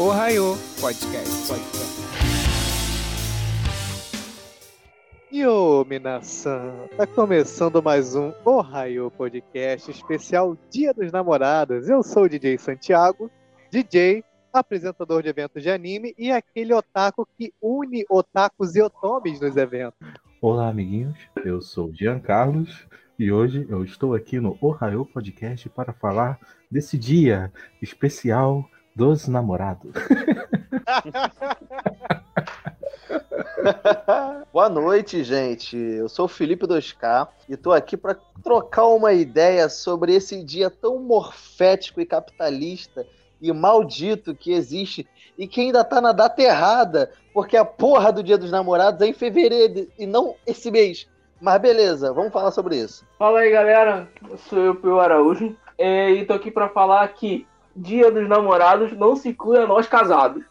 Ohio Podcast. Podcast. Yo, Minasan! Tá começando mais um Ohio Podcast especial Dia dos Namorados. Eu sou o DJ Santiago, DJ, apresentador de eventos de anime e aquele otaku que une otakus e otomes nos eventos. Olá, amiguinhos. Eu sou o Jean Carlos e hoje eu estou aqui no Ohio Podcast para falar desse dia especial dos namorados. Boa noite, gente. Eu sou o Felipe 2K e tô aqui para trocar uma ideia sobre esse dia tão morfético e capitalista e maldito que existe e que ainda tá na data errada, porque a porra do Dia dos Namorados é em fevereiro e não esse mês. Mas beleza, vamos falar sobre isso. Fala aí, galera. Eu sou eu, Pio Araújo, é, e tô aqui para falar que Dia dos Namorados não se inclui a nós casados.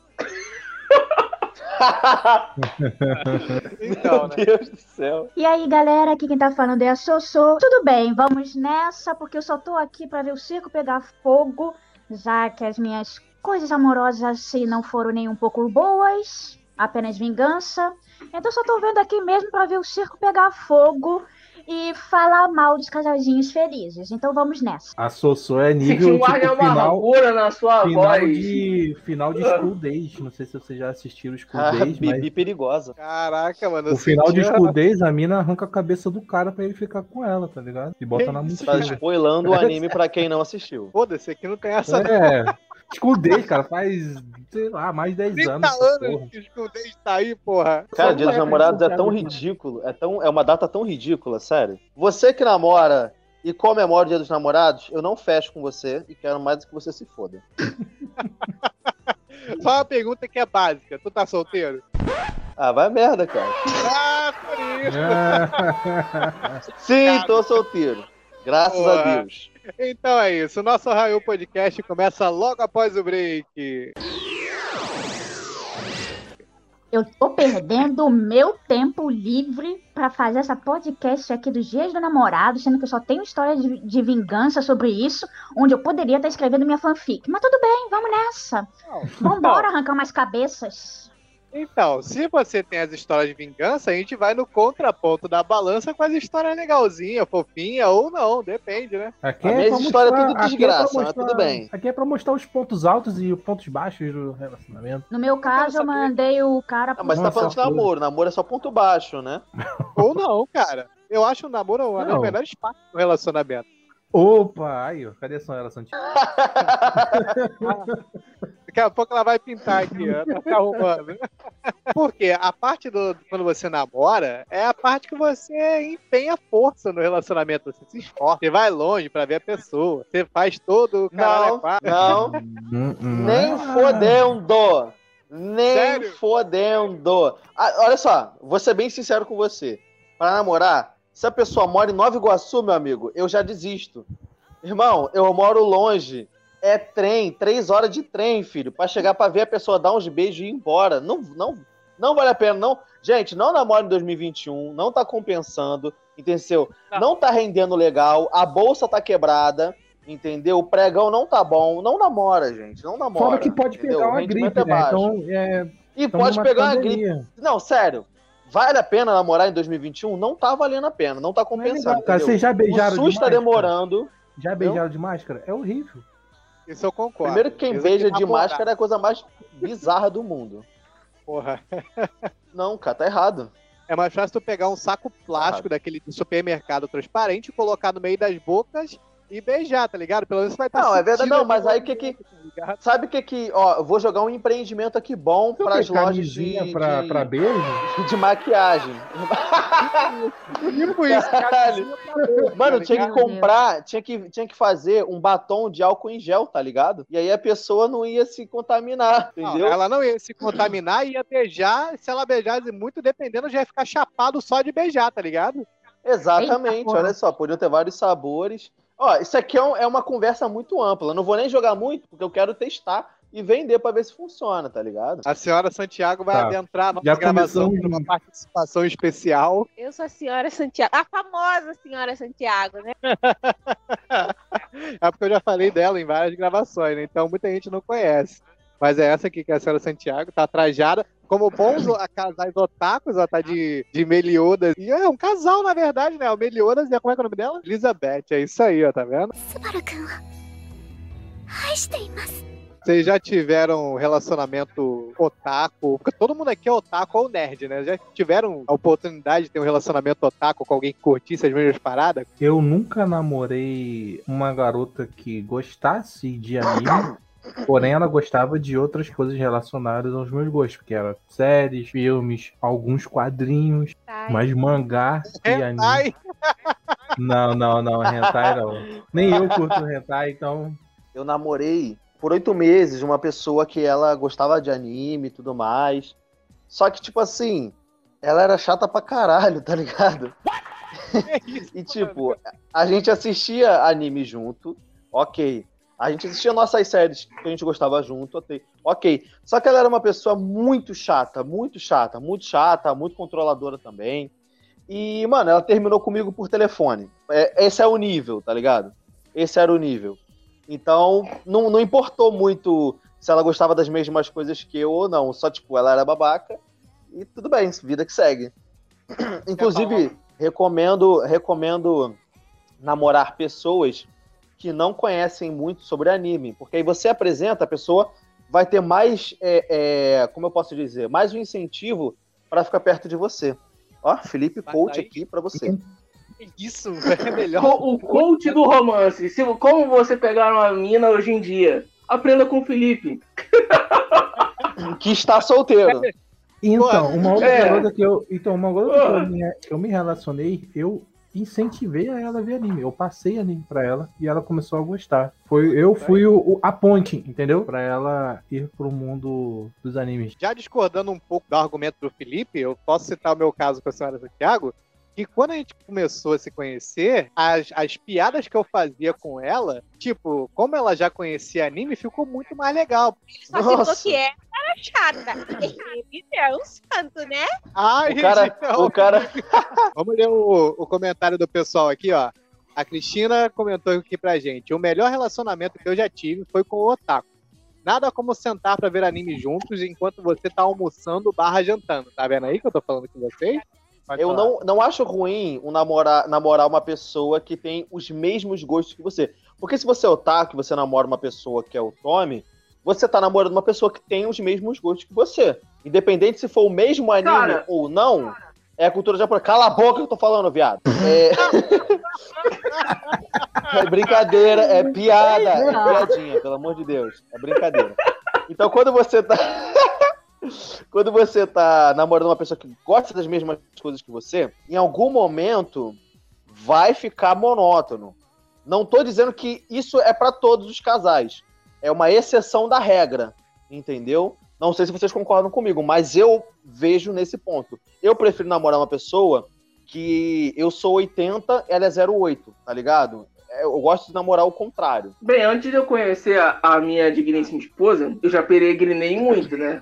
então, Meu Deus do céu. E aí, galera, aqui quem tá falando é a Sossô. Tudo bem, vamos nessa, porque eu só tô aqui para ver o circo pegar fogo, já que as minhas coisas amorosas assim não foram nem um pouco boas, apenas vingança. Então só tô vendo aqui mesmo para ver o circo pegar fogo e falar mal dos casalzinhos felizes. Então vamos nessa. A Sossô é nível Sentiu tipo, uma final, amargura na sua final voz. de final de School Days. Não sei se vocês já assistiram School Ah, Days, mas Bibi perigosa. Caraca, mano. o final de senti- School Days a mina arranca a cabeça do cara pra ele ficar com ela, tá ligado? E bota na isso, Tá mochila. spoilando o anime pra quem não assistiu. Foda-se, aqui não tem essa É. Days, cara, faz, sei lá, mais de 10 30 anos. essa porra. anos que o escondei está aí, porra. Cara, Dia dos Namorados é tão gente ridículo, é, tão, é uma data tão ridícula, sério. Você que namora e comemora o Dia dos Namorados, eu não fecho com você e quero mais que você se foda. Só uma pergunta que é básica. Tu tá solteiro? Ah, vai merda, cara. Ah, por isso. Sim, tô solteiro. Graças Porra. a Deus. Então é isso. O nosso Raio Podcast começa logo após o break. Eu tô perdendo o meu tempo livre pra fazer essa podcast aqui dos Dias do Namorado, sendo que eu só tenho história de, de vingança sobre isso, onde eu poderia estar escrevendo minha fanfic. Mas tudo bem, vamos nessa. Vambora arrancar umas cabeças. Então, se você tem as histórias de vingança, a gente vai no contraponto da balança com as histórias legalzinha, fofinha ou não, depende, né? Aqui A é pra história é mostrar- tudo é desgraça, mas mostrar- tudo bem. Aqui é pra mostrar os pontos altos e os pontos baixos do relacionamento. No meu caso, eu mandei o cara Ah, mas você tá falando de coisa. namoro. Namoro é só ponto baixo, né? Ou não, cara. Eu acho o namoro uma das Não. melhores partes do relacionamento. Opa, aí, cadê a Sonora Santiago? Daqui a pouco ela vai pintar aqui, ó. Tá se arrumando. Porque a parte do quando você namora é a parte que você empenha força no relacionamento. Você se esforça, você vai longe pra ver a pessoa. Você faz todo o caralho Não, quatro. não. Hum, hum. Nem Ah. fodendo! Nem Sério? fodendo! Ah, olha só, vou ser bem sincero com você. Pra namorar, se a pessoa mora em Nova Iguaçu, meu amigo, eu já desisto. Irmão, eu moro longe. É trem, três horas de trem, filho, pra chegar pra ver a pessoa dar uns beijos e ir embora. Não, não, não vale a pena, não. Gente, não namora em 2021, não tá compensando, entendeu? Não. Não tá rendendo legal, a bolsa tá quebrada, entendeu? O pregão não tá bom, não namora, gente, não namora. Fora que pode entendeu? pegar uma gripe, é né? baixo. Então, é, E pode pegar uma gripe. pandemia. Não, sério. Vale a pena namorar em 2021? Não tá valendo a pena, não tá Não é compensando. legal, cara. entendeu? Vocês já beijaram o SUS de tá máscara? demorando. Já beijaram de máscara? É horrível. Isso eu concordo. Primeiro que quem Mesmo beija que de máscara é a coisa mais bizarra do mundo. Porra. Não, cara, tá errado. É mais fácil tu pegar um saco plástico daquele do supermercado transparente, colocar no meio das bocas e beijar, tá ligado? Pelo menos você vai estar Não, é verdade, não, mas aí que que- tá? Sabe o que que. Ó, eu vou jogar um empreendimento aqui bom para as lojas de, camisinha pra, de, pra beijo? de maquiagem. Tipo isso, Caralho. boca, Mano, tá tinha que comprar, tinha que, tinha que fazer um batom de álcool em gel, tá ligado? E aí a pessoa não ia se contaminar, Não, entendeu? ela não ia se contaminar e ia beijar. Se ela beijasse muito, dependendo, já ia ficar chapado só de beijar, tá ligado? Exatamente, Eita, olha só, podiam ter vários sabores. Ó, isso aqui é, um- é uma conversa muito ampla. Eu não vou nem jogar muito, porque eu quero testar e vender pra ver se funciona, tá ligado? A senhora Santiago vai Tá. adentrar a nossa Já gravação numa participação especial. Eu sou a senhora Santiago, a famosa senhora Santiago, né? É porque eu já falei dela em várias gravações, né? Então muita gente não conhece. Mas é essa aqui que é a senhora Santiago, tá trajada. Como bons casais otakus, ela tá de, de Meliodas. E é um casal, na verdade, né? O Meliodas e a, como é que é o nome dela? Elizabeth. É isso aí, ó, tá vendo? Vocês já tiveram relacionamento otaku? Porque todo mundo aqui é otaku ou nerd, né? Já tiveram a oportunidade de ter um relacionamento otaku com alguém que curtisse as mesmas paradas? Eu nunca namorei uma garota que gostasse de anime porém ela gostava de outras coisas relacionadas aos meus gostos, que eram séries, filmes, alguns quadrinhos, Ai, mas mangá e anime. Ai, Não, não, não, hentai não. Nem eu curto hentai, então Eu namorei por oito meses uma pessoa que ela gostava de anime e tudo mais. Só que, tipo assim, ela era chata pra caralho, tá ligado? é isso. E tipo, a gente assistia anime junto, ok. A gente assistia nossas séries que a gente gostava junto, ok. ok. Só que ela era uma pessoa muito chata, muito chata, muito chata, muito controladora também. E, mano, ela terminou comigo por telefone. É, esse é o nível, tá ligado? Esse era o nível. Então, não, não importou muito se ela gostava das mesmas coisas que eu ou não. Só, tipo, ela era babaca. E tudo bem, vida que segue. Inclusive, recomendo, recomendo namorar pessoas que não conhecem muito sobre anime, porque aí você apresenta, a pessoa vai ter mais, é, é, como eu posso dizer, mais um incentivo para ficar perto de você. Ó, Felipe Mas Coach aí- aqui para você. Isso, é melhor. O coach do romance. Se, como você pegar uma mina hoje em dia? Aprenda com o Felipe. Que está solteiro. Então, uma outra É. que eu. Então, uma garota que eu me, eu me relacionei, eu incentivei a ela a ver anime. Eu passei anime pra ela e ela começou a gostar. Foi, eu fui o, o- a ponte, entendeu? Pra ela ir pro mundo dos animes. Já discordando um pouco do argumento do Felipe, eu posso citar o meu caso com a senhora Santiago, que quando a gente começou a se conhecer, as, as piadas que eu fazia com ela, tipo, como ela já conhecia anime, ficou muito mais legal. ele só citou Nossa. que ela era chata. Ele é um santo, né? Ai, O cara, gente, o cara, Vamos ler o, o comentário do pessoal aqui, ó. A Cristina comentou aqui pra gente: o melhor relacionamento que eu já tive foi com o Otaku. Nada como sentar pra ver anime juntos enquanto você tá almoçando barra jantando. Tá vendo aí que eu tô falando com vocês? Pode eu falar. não, não acho ruim um namorar, namorar uma pessoa que tem os mesmos gostos que você. Porque se você é otaku e você namora uma pessoa que é o Tommy, você tá namorando uma pessoa que tem os mesmos gostos que você. Independente se for o mesmo anime Cara. ou não, é a cultura japonesa. Cala a boca que eu tô falando, viado. É... é brincadeira, é piada, é piadinha, pelo amor de Deus. É brincadeira. Então quando você tá. quando você tá namorando uma pessoa que gosta das mesmas coisas que você, em algum momento vai ficar monótono. Não tô dizendo que isso é pra todos os casais. É uma exceção da regra, entendeu? Não sei se vocês concordam comigo, mas eu vejo nesse ponto. Eu prefiro namorar uma pessoa que eu sou 80, ela é 08, tá ligado? É, Eu gosto de namorar o contrário. Bem, antes de eu conhecer a, a minha digníssima esposa, eu já peregrinei muito, né?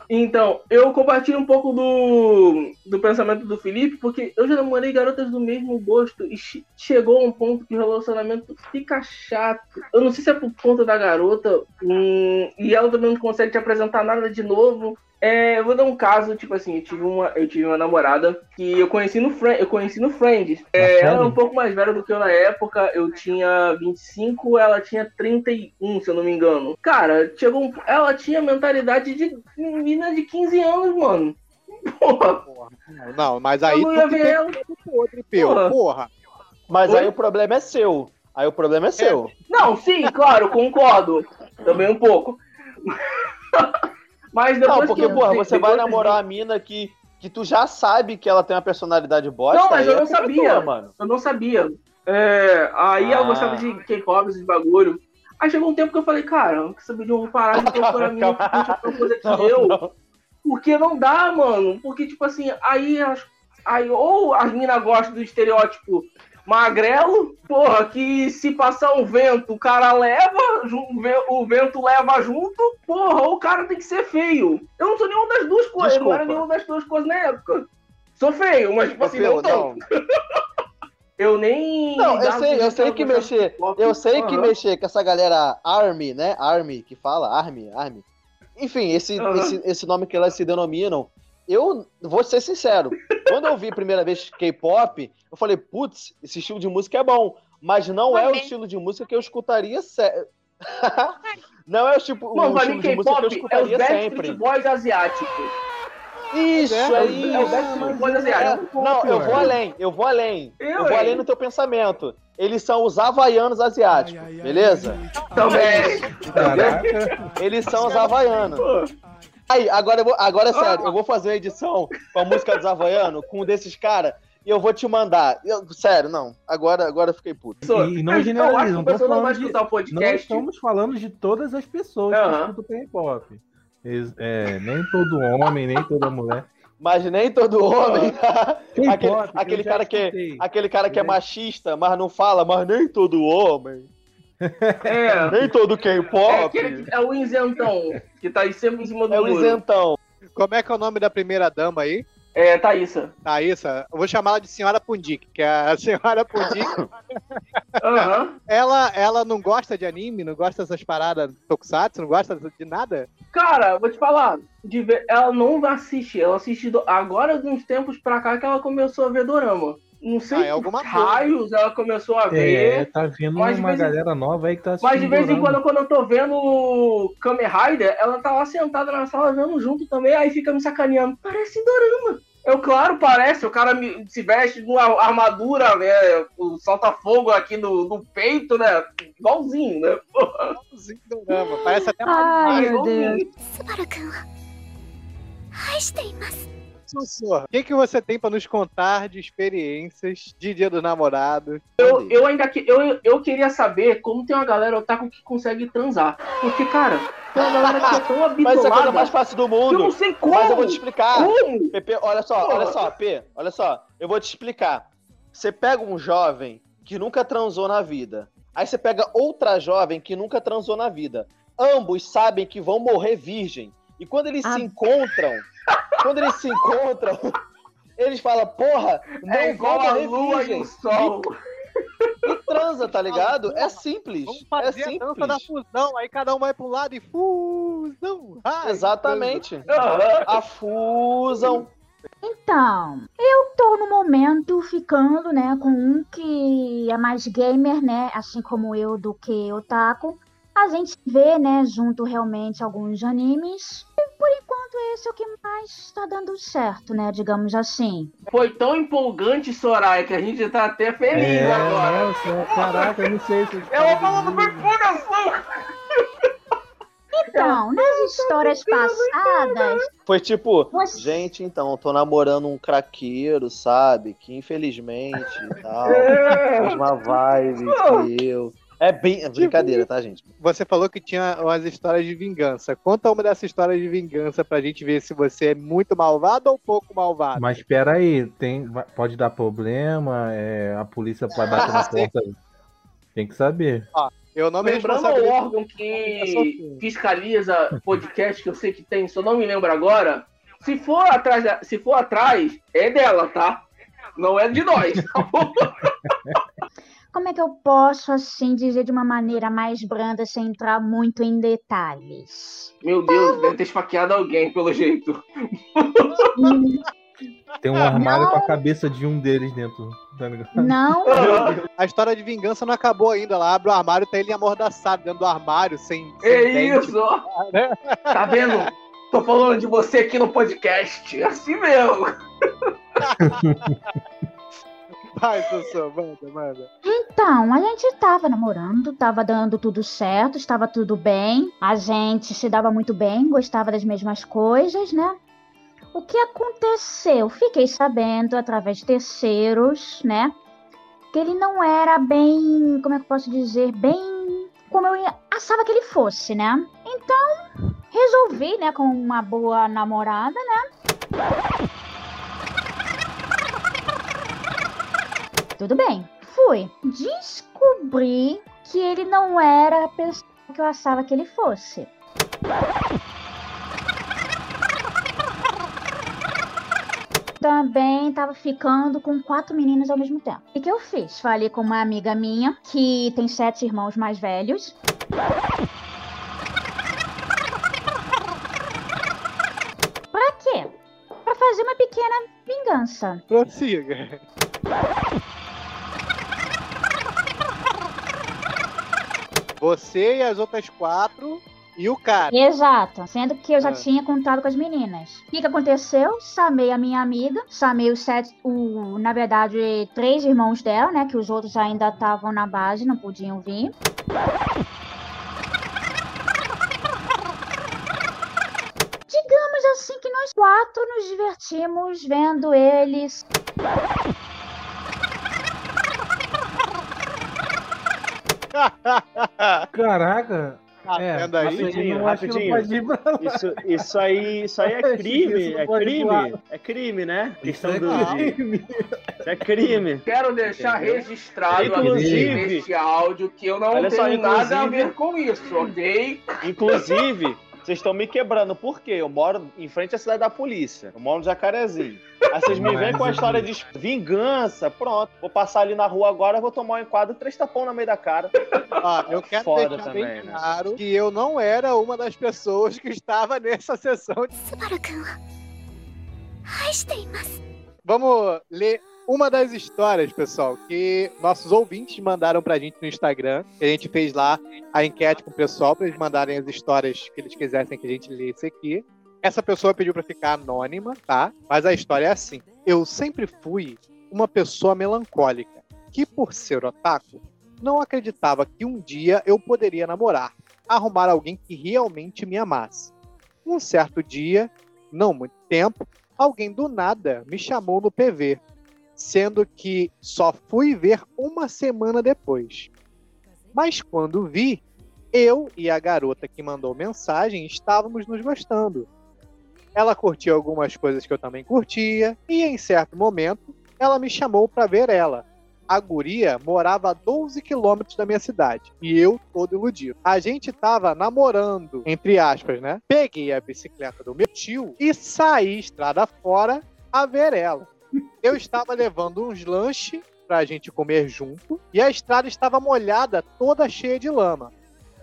Então, eu compartilho um pouco do, do pensamento do Felipe, porque eu já namorei garotas do mesmo gosto e che- chegou a um ponto que o relacionamento fica chato. Eu não sei se é por conta da garota hum, e ela também não consegue te apresentar nada de novo. É, eu vou dar um caso, tipo assim, eu tive uma, eu tive uma namorada que eu conheci no, eu conheci no Friends. É, ela é um pouco mais velha do que eu na época, eu tinha 25, ela tinha 31, se eu não me engano. Cara, chegou um, ela tinha mentalidade de menina de 15 anos, mano. Porra, Não, não, mas aí eu não tu ela. tem outro Porra. porra. Mas Oi? aí o problema é seu. Aí o problema é seu. Não, sim, claro, concordo. Também um pouco. Mas depois Não, porque, que eu- porra, você vai namorar a mina que, que tu já sabe que ela tem uma personalidade bosta. Não, mas eu é não sabia. tua, mano. Eu não sabia. É, aí ela Ah. gostava de K-pop, esses bagulho. Aí chegou um tempo que eu falei, cara, quero saber de um parar de procurar menina que coisa que Não, eu. não. Porque não dá, mano. Porque, tipo assim, aí, as- aí ou as minas gostam do estereótipo magrelo, porra, que se passar um vento, o cara leva, o ve- o vento leva junto, porra, ou o cara tem que ser feio. Eu não sou nenhuma das duas coisas, eu não era Desculpa. nenhuma das duas coisas na época. Sou feio, mas, tipo assim, Pelo, não não. eu nem. Não, eu sei, eu que sei que mexer. Eu sei que Aham. mexer com essa galera Army, né? Army, que fala, Army, Army. Enfim, esse, Aham. esse, esse nome que elas se denominam. Eu vou ser sincero. Quando eu vi a primeira vez K-pop, eu falei, putz, esse estilo de música é bom. Mas não é o Também. estilo de música que eu escutaria sé- não é o tipo Mano, o estilo de música que eu K-pop é os escutaria sempre. Boys asiáticos. Isso, É, é, É o isso. É, asiáticos. não, eu vou além, eu vou além. Eu, Eu vou além no teu pensamento. Eles são os havaianos asiáticos, beleza? Também. Caraca. Eles são os havaianos. Aí, agora, eu vou, agora é sério, eu vou fazer uma edição com a música dos havaianos, com um desses caras, e eu vou te mandar. Eu- sério, não. Agora, agora eu fiquei puto. só- E não eu acho generaliza, que não não de- Não estamos falando de todas as pessoas Aham. que escutam É, nem todo homem, nem toda mulher. Mas nem todo homem. aquele eu aquele cara que, escutei. aquele cara que é É. machista, mas não fala, mas nem todo homem. É. Nem todo É, K-pop. aquele, é o isentão, que tá aí sempre em cima do É o isentão. Como é que é o nome da primeira dama aí? É, Thaísa. Thaísa? Eu vou chamar ela de Senhora Pundik, que é a Senhora Pundik. Aham. ela, ela não gosta de anime, não gosta dessas paradas tokusatsu, não gosta de nada? Cara, vou te falar, de ver- ela não assiste, ela assiste do- agora de uns tempos pra cá que ela começou a ver dorama Não sei Ah, é que alguma coisa. raios ela começou a É, ver. tá vindo Mas de uma vez em- galera nova aí que tá Mas de vez em dorama. quando, quando eu tô vendo o Kamen Rider, ela tá lá sentada na sala vendo junto também, aí fica me sacaneando. Parece dorama. Eu, claro, parece. O cara me- se veste com a armadura, né? O salta-fogo aqui no, no peito, né? Igualzinho, né? Porra. Igualzinho dorama, Parece até Ai, meu igualzinho. Deus. スバル君を愛しています Sussurra. O que, que você tem pra nos contar de experiências de Dia dos Namorados? Eu, eu ainda que, eu, eu queria saber como tem uma galera otaku que consegue transar. Porque, cara, tem uma galera que é tão Mas isso é a coisa habituada. mais fácil do que eu não mundo. sei como. Mas eu vou te explicar. Como? Pepe, olha só, olha só, P, olha só, eu vou te explicar. Você pega um jovem que nunca transou na vida, aí você pega outra jovem que nunca transou na vida. Ambos sabem que vão morrer virgem. E quando eles Ah. se encontram, quando eles se encontram, eles falam, porra, não É igual a lua e o sol. E transa, tá ligado? É simples. Vamos É fazer a dança da simples. fusão, aí cada um vai pro lado e fusão. Ai, Exatamente. A fusão. Então, eu tô no momento ficando, né, com um que é mais gamer, né, assim como eu, do que otaku. A gente vê, né, junto realmente alguns animes. E por enquanto esse é o que mais tá dando certo, né, digamos assim. Foi tão empolgante, Soraya, que a gente tá até feliz É, agora. nossa, caraca, eu não sei se Ela falo falando disso. perfuração. Então, nas histórias passadas, Foi tipo, você... gente, então, eu tô namorando um craqueiro, sabe? Que infelizmente e tal. É. mesma vibe que eu. É bem. É brincadeira, tá, gente? Você falou que tinha umas histórias de vingança. Conta uma dessas histórias de vingança pra gente ver se você é muito malvado ou pouco malvado. Mas espera aí, tem, pode dar problema, é, a polícia vai bater na porta. Tem que saber. Eu não me Lembrando o órgão que fiscaliza podcast que eu sei que tem, eu não me lembro agora, se for atrás, se for atrás, é dela, tá? Não é de nós. Como é que eu posso, assim, dizer de uma maneira mais branda, sem entrar muito em detalhes? Meu Deus, deve ter esfaqueado alguém, pelo jeito. Tem um armário com a cabeça de um deles dentro. Tá? Não, A história de vingança não acabou ainda. Ela abre o armário e tá ele amordaçado dentro do armário, sem, sem É dente. isso. Tá vendo? Tô falando de você aqui no podcast. Assim mesmo. Vai, Sussu, manda, manda. Então, a gente tava namorando, tava dando tudo certo, estava tudo bem. A gente se dava muito bem, gostava das mesmas coisas, né? O que aconteceu? Fiquei sabendo através de terceiros, né? Que ele não era bem, como é que eu posso dizer, bem como eu achava que ele fosse, né? Então, resolvi, né, com uma boa namorada, né? Tudo bem, fui. Descobri que ele não era a pessoa que eu achava que ele fosse. também tava ficando com quatro meninas ao mesmo tempo. O que eu fiz? Falei com uma amiga minha que tem sete irmãos mais velhos. Pra quê? Pra fazer uma pequena vingança. Prossiga. Você e as outras quatro e o cara. Exato, sendo que eu já Ah. tinha contado com as meninas. O que, que aconteceu? Chamei a minha amiga, chamei os sete, o, na verdade, três irmãos dela, né? Que os outros ainda estavam na base, não podiam vir. Digamos assim que nós quatro nos divertimos vendo eles. Caraca. Tá É, vendo aí? rapidinho, rapidinho. Isso, isso aí, isso aí é crime, é crime, é crime, né? Isso Questão é crime. isso é crime. Quero deixar Entendeu? registrado Inclusive- aqui neste áudio que eu não Olha tenho só, nada a ver com isso, ok? Inclusive, vocês estão me quebrando. Por quê? Eu moro em frente à cidade da polícia. Eu moro no Jacarezinho. Aí vocês me vêm com a é história de vingança. Pronto. Vou passar ali na rua agora, vou tomar um enquadro, três tapão na meio da cara. Ah, eu quero Foda deixar também, bem né? que eu não era uma das pessoas que estava nessa sessão. Vamos ler uma das histórias, pessoal, que nossos ouvintes mandaram pra gente no Instagram. A gente fez lá a enquete com o pessoal pra eles mandarem as histórias que eles quisessem que a gente lesse aqui. Essa pessoa pediu pra ficar anônima, tá? Mas a história é assim. Eu sempre fui uma pessoa melancólica, que por ser otaku, não acreditava que um dia eu poderia namorar, arrumar alguém que realmente me amasse. Um certo dia, não muito tempo, alguém do nada me chamou no PV, sendo que só fui ver uma semana depois. Mas quando vi, eu e a garota que mandou mensagem estávamos nos gostando. Ela curtia algumas coisas que eu também curtia, e em certo momento ela me chamou para ver ela. A guria morava a 12 quilômetros da minha cidade, e eu todo iludido. A gente tava namorando, entre aspas, né? Peguei a bicicleta do meu tio e saí estrada fora a ver ela. Eu estava levando uns lanches pra gente comer junto, e a estrada estava molhada, toda cheia de lama.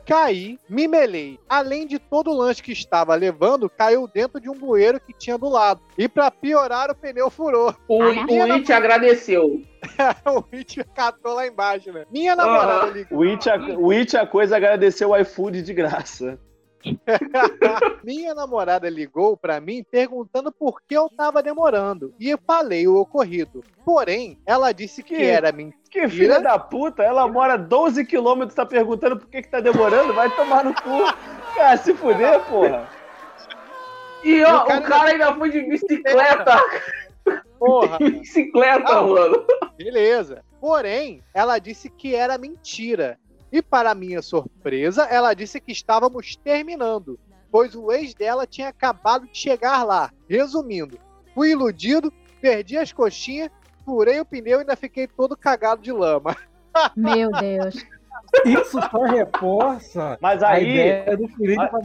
Caí, me melei. Além de todo o lanche que estava levando, caiu dentro de um bueiro que tinha do lado. E pra piorar, o pneu furou. O, o It agradeceu. o It catou lá embaixo, né? Minha namorada Aham. ligou. O It, a, o It a coisa agradeceu o iFood de graça. Minha namorada ligou pra mim perguntando por que eu tava demorando. E eu falei o ocorrido. Porém, ela disse que Que- era mentira. Que filha da puta, ela mora 12 quilômetros, tá perguntando por que, que tá demorando? Vai tomar no cu. Cara, se fuder, porra. E ó, o cara o cara ainda foi de bicicleta. Porra, bicicleta, Ah, mano. beleza. Porém, ela disse que era mentira. E para minha surpresa, ela disse que estávamos terminando, pois o ex dela tinha acabado de chegar lá. Resumindo, fui iludido, perdi as coxinhas, furei o pneu e ainda fiquei todo cagado de lama. Meu Deus. Isso só reforça Mas a aí,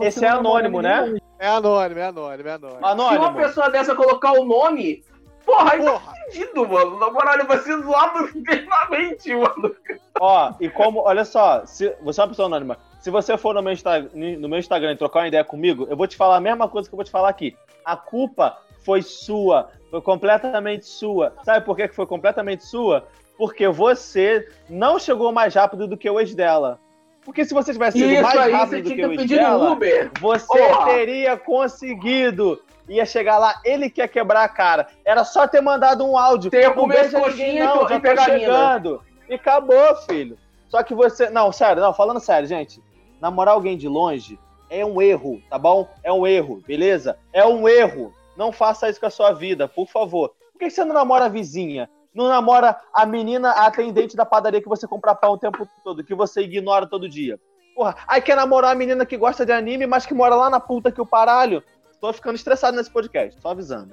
esse não é anônimo, ninguém. né? É anônimo, é anônimo, é anônimo. Se uma Anônimo. pessoa dessa colocar o nome, porra, aí tá Porra, fudido, mano. Na moral, ele vai ser zoado eternamente, mano. Ó, e como, olha só, se você é uma pessoa anônima, se você for no meu, Insta- no meu Instagram e trocar uma ideia comigo, eu vou te falar a mesma coisa que eu vou te falar aqui. A culpa foi sua, foi completamente sua. Sabe por que foi completamente sua? Porque você não chegou mais rápido do que o ex dela. Porque se você tivesse sido mais aí, rápido você do que o ter Uber. você Porra. teria conseguido. Ia chegar lá, ele quer quebrar a cara. Era só ter mandado um áudio. As beija ninguém, coxinhas não, já tô mina. chegando. E acabou, filho. Só que você. Não, sério, não, falando sério, gente. Namorar alguém de longe é um erro, tá bom? É um erro, beleza? É um erro. Não faça isso com a sua vida, por favor. Por que você não namora a vizinha? Não namora a menina, a atendente da padaria que você compra pão o tempo todo, que você ignora todo dia? Porra, aí quer namorar a menina que gosta de anime, mas que mora lá na puta que o paralho? Tô ficando estressado nesse podcast, só avisando.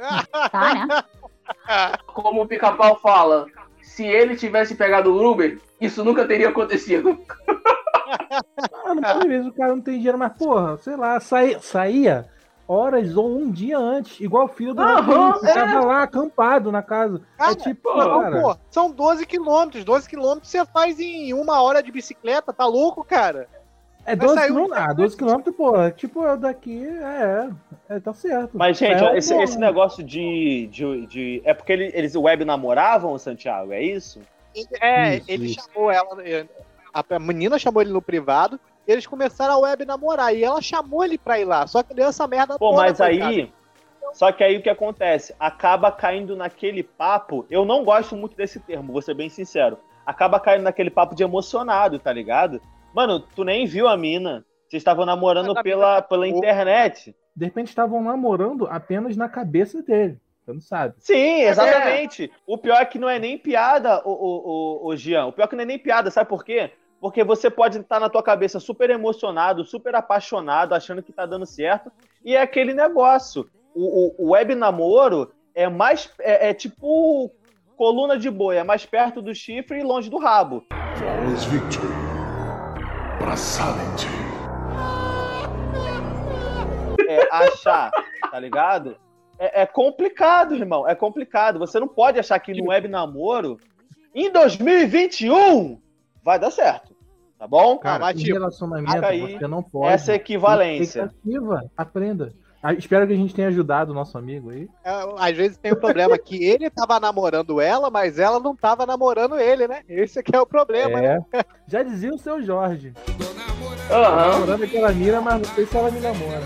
Tá, né? Como o pica-pau fala, se ele tivesse pegado o Uber, isso nunca teria acontecido. Ah, não, às vezes o cara não tem dinheiro, mas porra, sei lá, saía, saía horas ou um dia antes, igual o filho do Rafael, que tava lá acampado na casa. Cara, é tipo, não, cara, pô, são 12 quilômetros. 12 quilômetros você faz em uma hora de bicicleta, tá louco, cara? é vai 12 sair um- quilômetros. Ah, 12 quilômetros, pô, é tipo, é daqui, é, é, tá certo. Mas, gente, É, esse, esse negócio de, de, de- É porque ele- eles web namoravam, Santiago? É isso? É, Isso, ele isso. chamou ela. A menina chamou ele no privado. Eles começaram a web namorar. E ela chamou ele pra ir lá. Só que deu essa merda Pô, toda, mas coitado. aí. Só que aí o que acontece? Acaba caindo naquele papo. Eu não gosto muito desse termo, vou ser bem sincero. Acaba caindo naquele papo de emocionado, tá ligado? Mano, tu nem viu a mina. Vocês estavam namorando pela, pela internet. De repente estavam namorando apenas na cabeça dele. Você não sabe. Sim, exatamente. O pior é que não é nem piada, o, o, o, o Gian. O pior é que não é nem piada, sabe por quê? Porque você pode estar na tua cabeça super emocionado, super apaixonado, achando que tá dando certo, e é aquele negócio. O, o, o web namoro é mais. É, é tipo coluna de boi, é mais perto do chifre e longe do rabo. Flawless victory. Braçality. é, achar, tá ligado? É, é complicado, irmão. É complicado. Você não pode achar que no web namoro, em 2021, vai dar certo. Tá bom? Cara, tipo, relacionamento, aí você não pode. Essa é equivalência. Expectativa, aprenda. Ah, espero que a gente tenha ajudado o nosso amigo aí. É, Às vezes tem o problema que ele tava namorando ela, mas ela não tava namorando ele, né? Esse aqui é o problema, né? É. Já dizia o seu Jorge. Aham. Namorando aquela mira, mas não sei se ela me namora.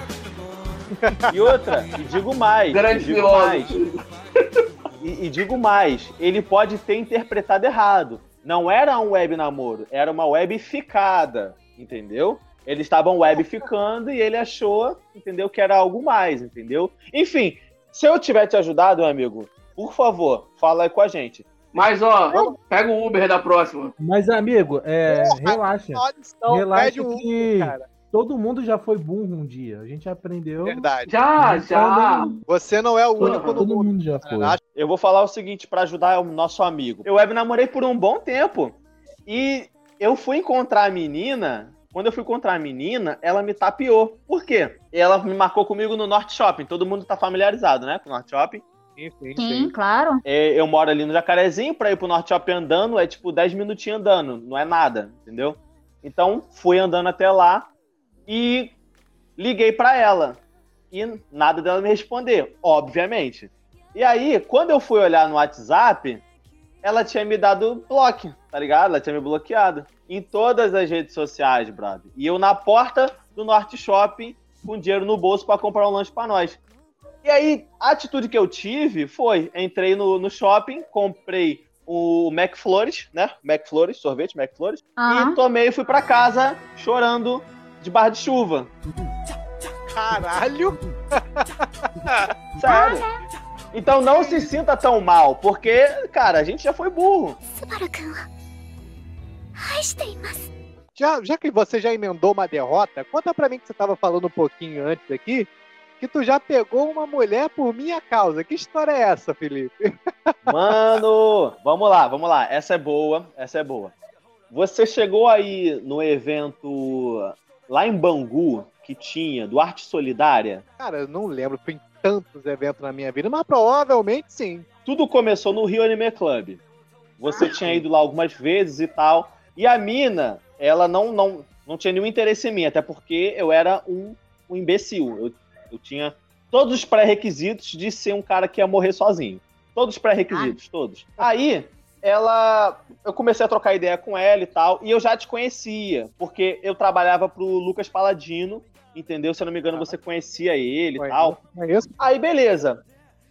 E outra, e digo mais, Grande e digo mais, e, e digo mais, ele pode ter interpretado errado. Não era um web namoro, era uma web ficada, entendeu? Eles estavam web ficando e ele achou, entendeu, que era algo mais, entendeu? Enfim, se eu tiver te ajudado, meu amigo, por favor, fala aí com a gente. Mas, ó, pega o Uber da próxima. Mas, amigo, é, relaxa. Olha só, Relaxa pede que cara. todo mundo já foi burro um dia. A gente aprendeu. Verdade. Já, já. Você não é o Todo, único no todo mundo. mundo já foi. Acho Eu vou falar o seguinte pra ajudar o nosso amigo. Eu web namorei por um bom tempo. E eu fui encontrar a menina. Quando eu fui encontrar a menina, ela me tapeou. Por quê? Ela me marcou comigo no Norte Shopping. Todo mundo tá familiarizado, né? Com o Norte Shopping. Sim, sim, Sim, claro. É, eu moro ali no Jacarezinho, pra ir pro Norte Shopping andando é tipo 10 minutinhos andando, não é nada, entendeu? Então fui andando até lá e liguei pra ela. E nada dela me responder, obviamente. E aí, quando eu fui olhar no WhatsApp, ela tinha me dado bloco, tá ligado? Ela tinha me bloqueado em todas as redes sociais, brother. E eu na porta do Norte Shopping com dinheiro no bolso pra comprar um lanche pra nós. E aí, a atitude que eu tive foi: entrei no, no shopping, comprei o McFlores, né? McFlores, sorvete McFlores, Aham. e tomei e fui pra casa chorando de barra de chuva. Caralho! Sério. Então não se sinta tão mal, porque, cara, a gente já foi burro. Já, já que você já emendou uma derrota, conta pra mim que você tava falando um pouquinho antes aqui, que tu já pegou uma mulher por minha causa. Que história é essa, Felipe? Mano, vamos lá, vamos lá. Essa é boa, essa é boa. Você chegou aí no evento lá em Bangu, que tinha, do Arte Solidária? Cara, eu não lembro, foi em tantos eventos na minha vida, mas provavelmente sim. Tudo começou no Rio Anime Club. Você tinha ido lá algumas vezes e tal. E a mina, ela não, não, não tinha nenhum interesse em mim, até porque eu era um, um imbecil. Eu, eu tinha todos os pré-requisitos de ser um cara que ia morrer sozinho. Todos os pré-requisitos, todos. Aí, ela. Eu comecei a trocar ideia com ela e tal, e eu já te conhecia, porque eu trabalhava pro Lucas Paladino, entendeu? Se eu não me engano, você conhecia ele e tal. Conheço. Aí, beleza.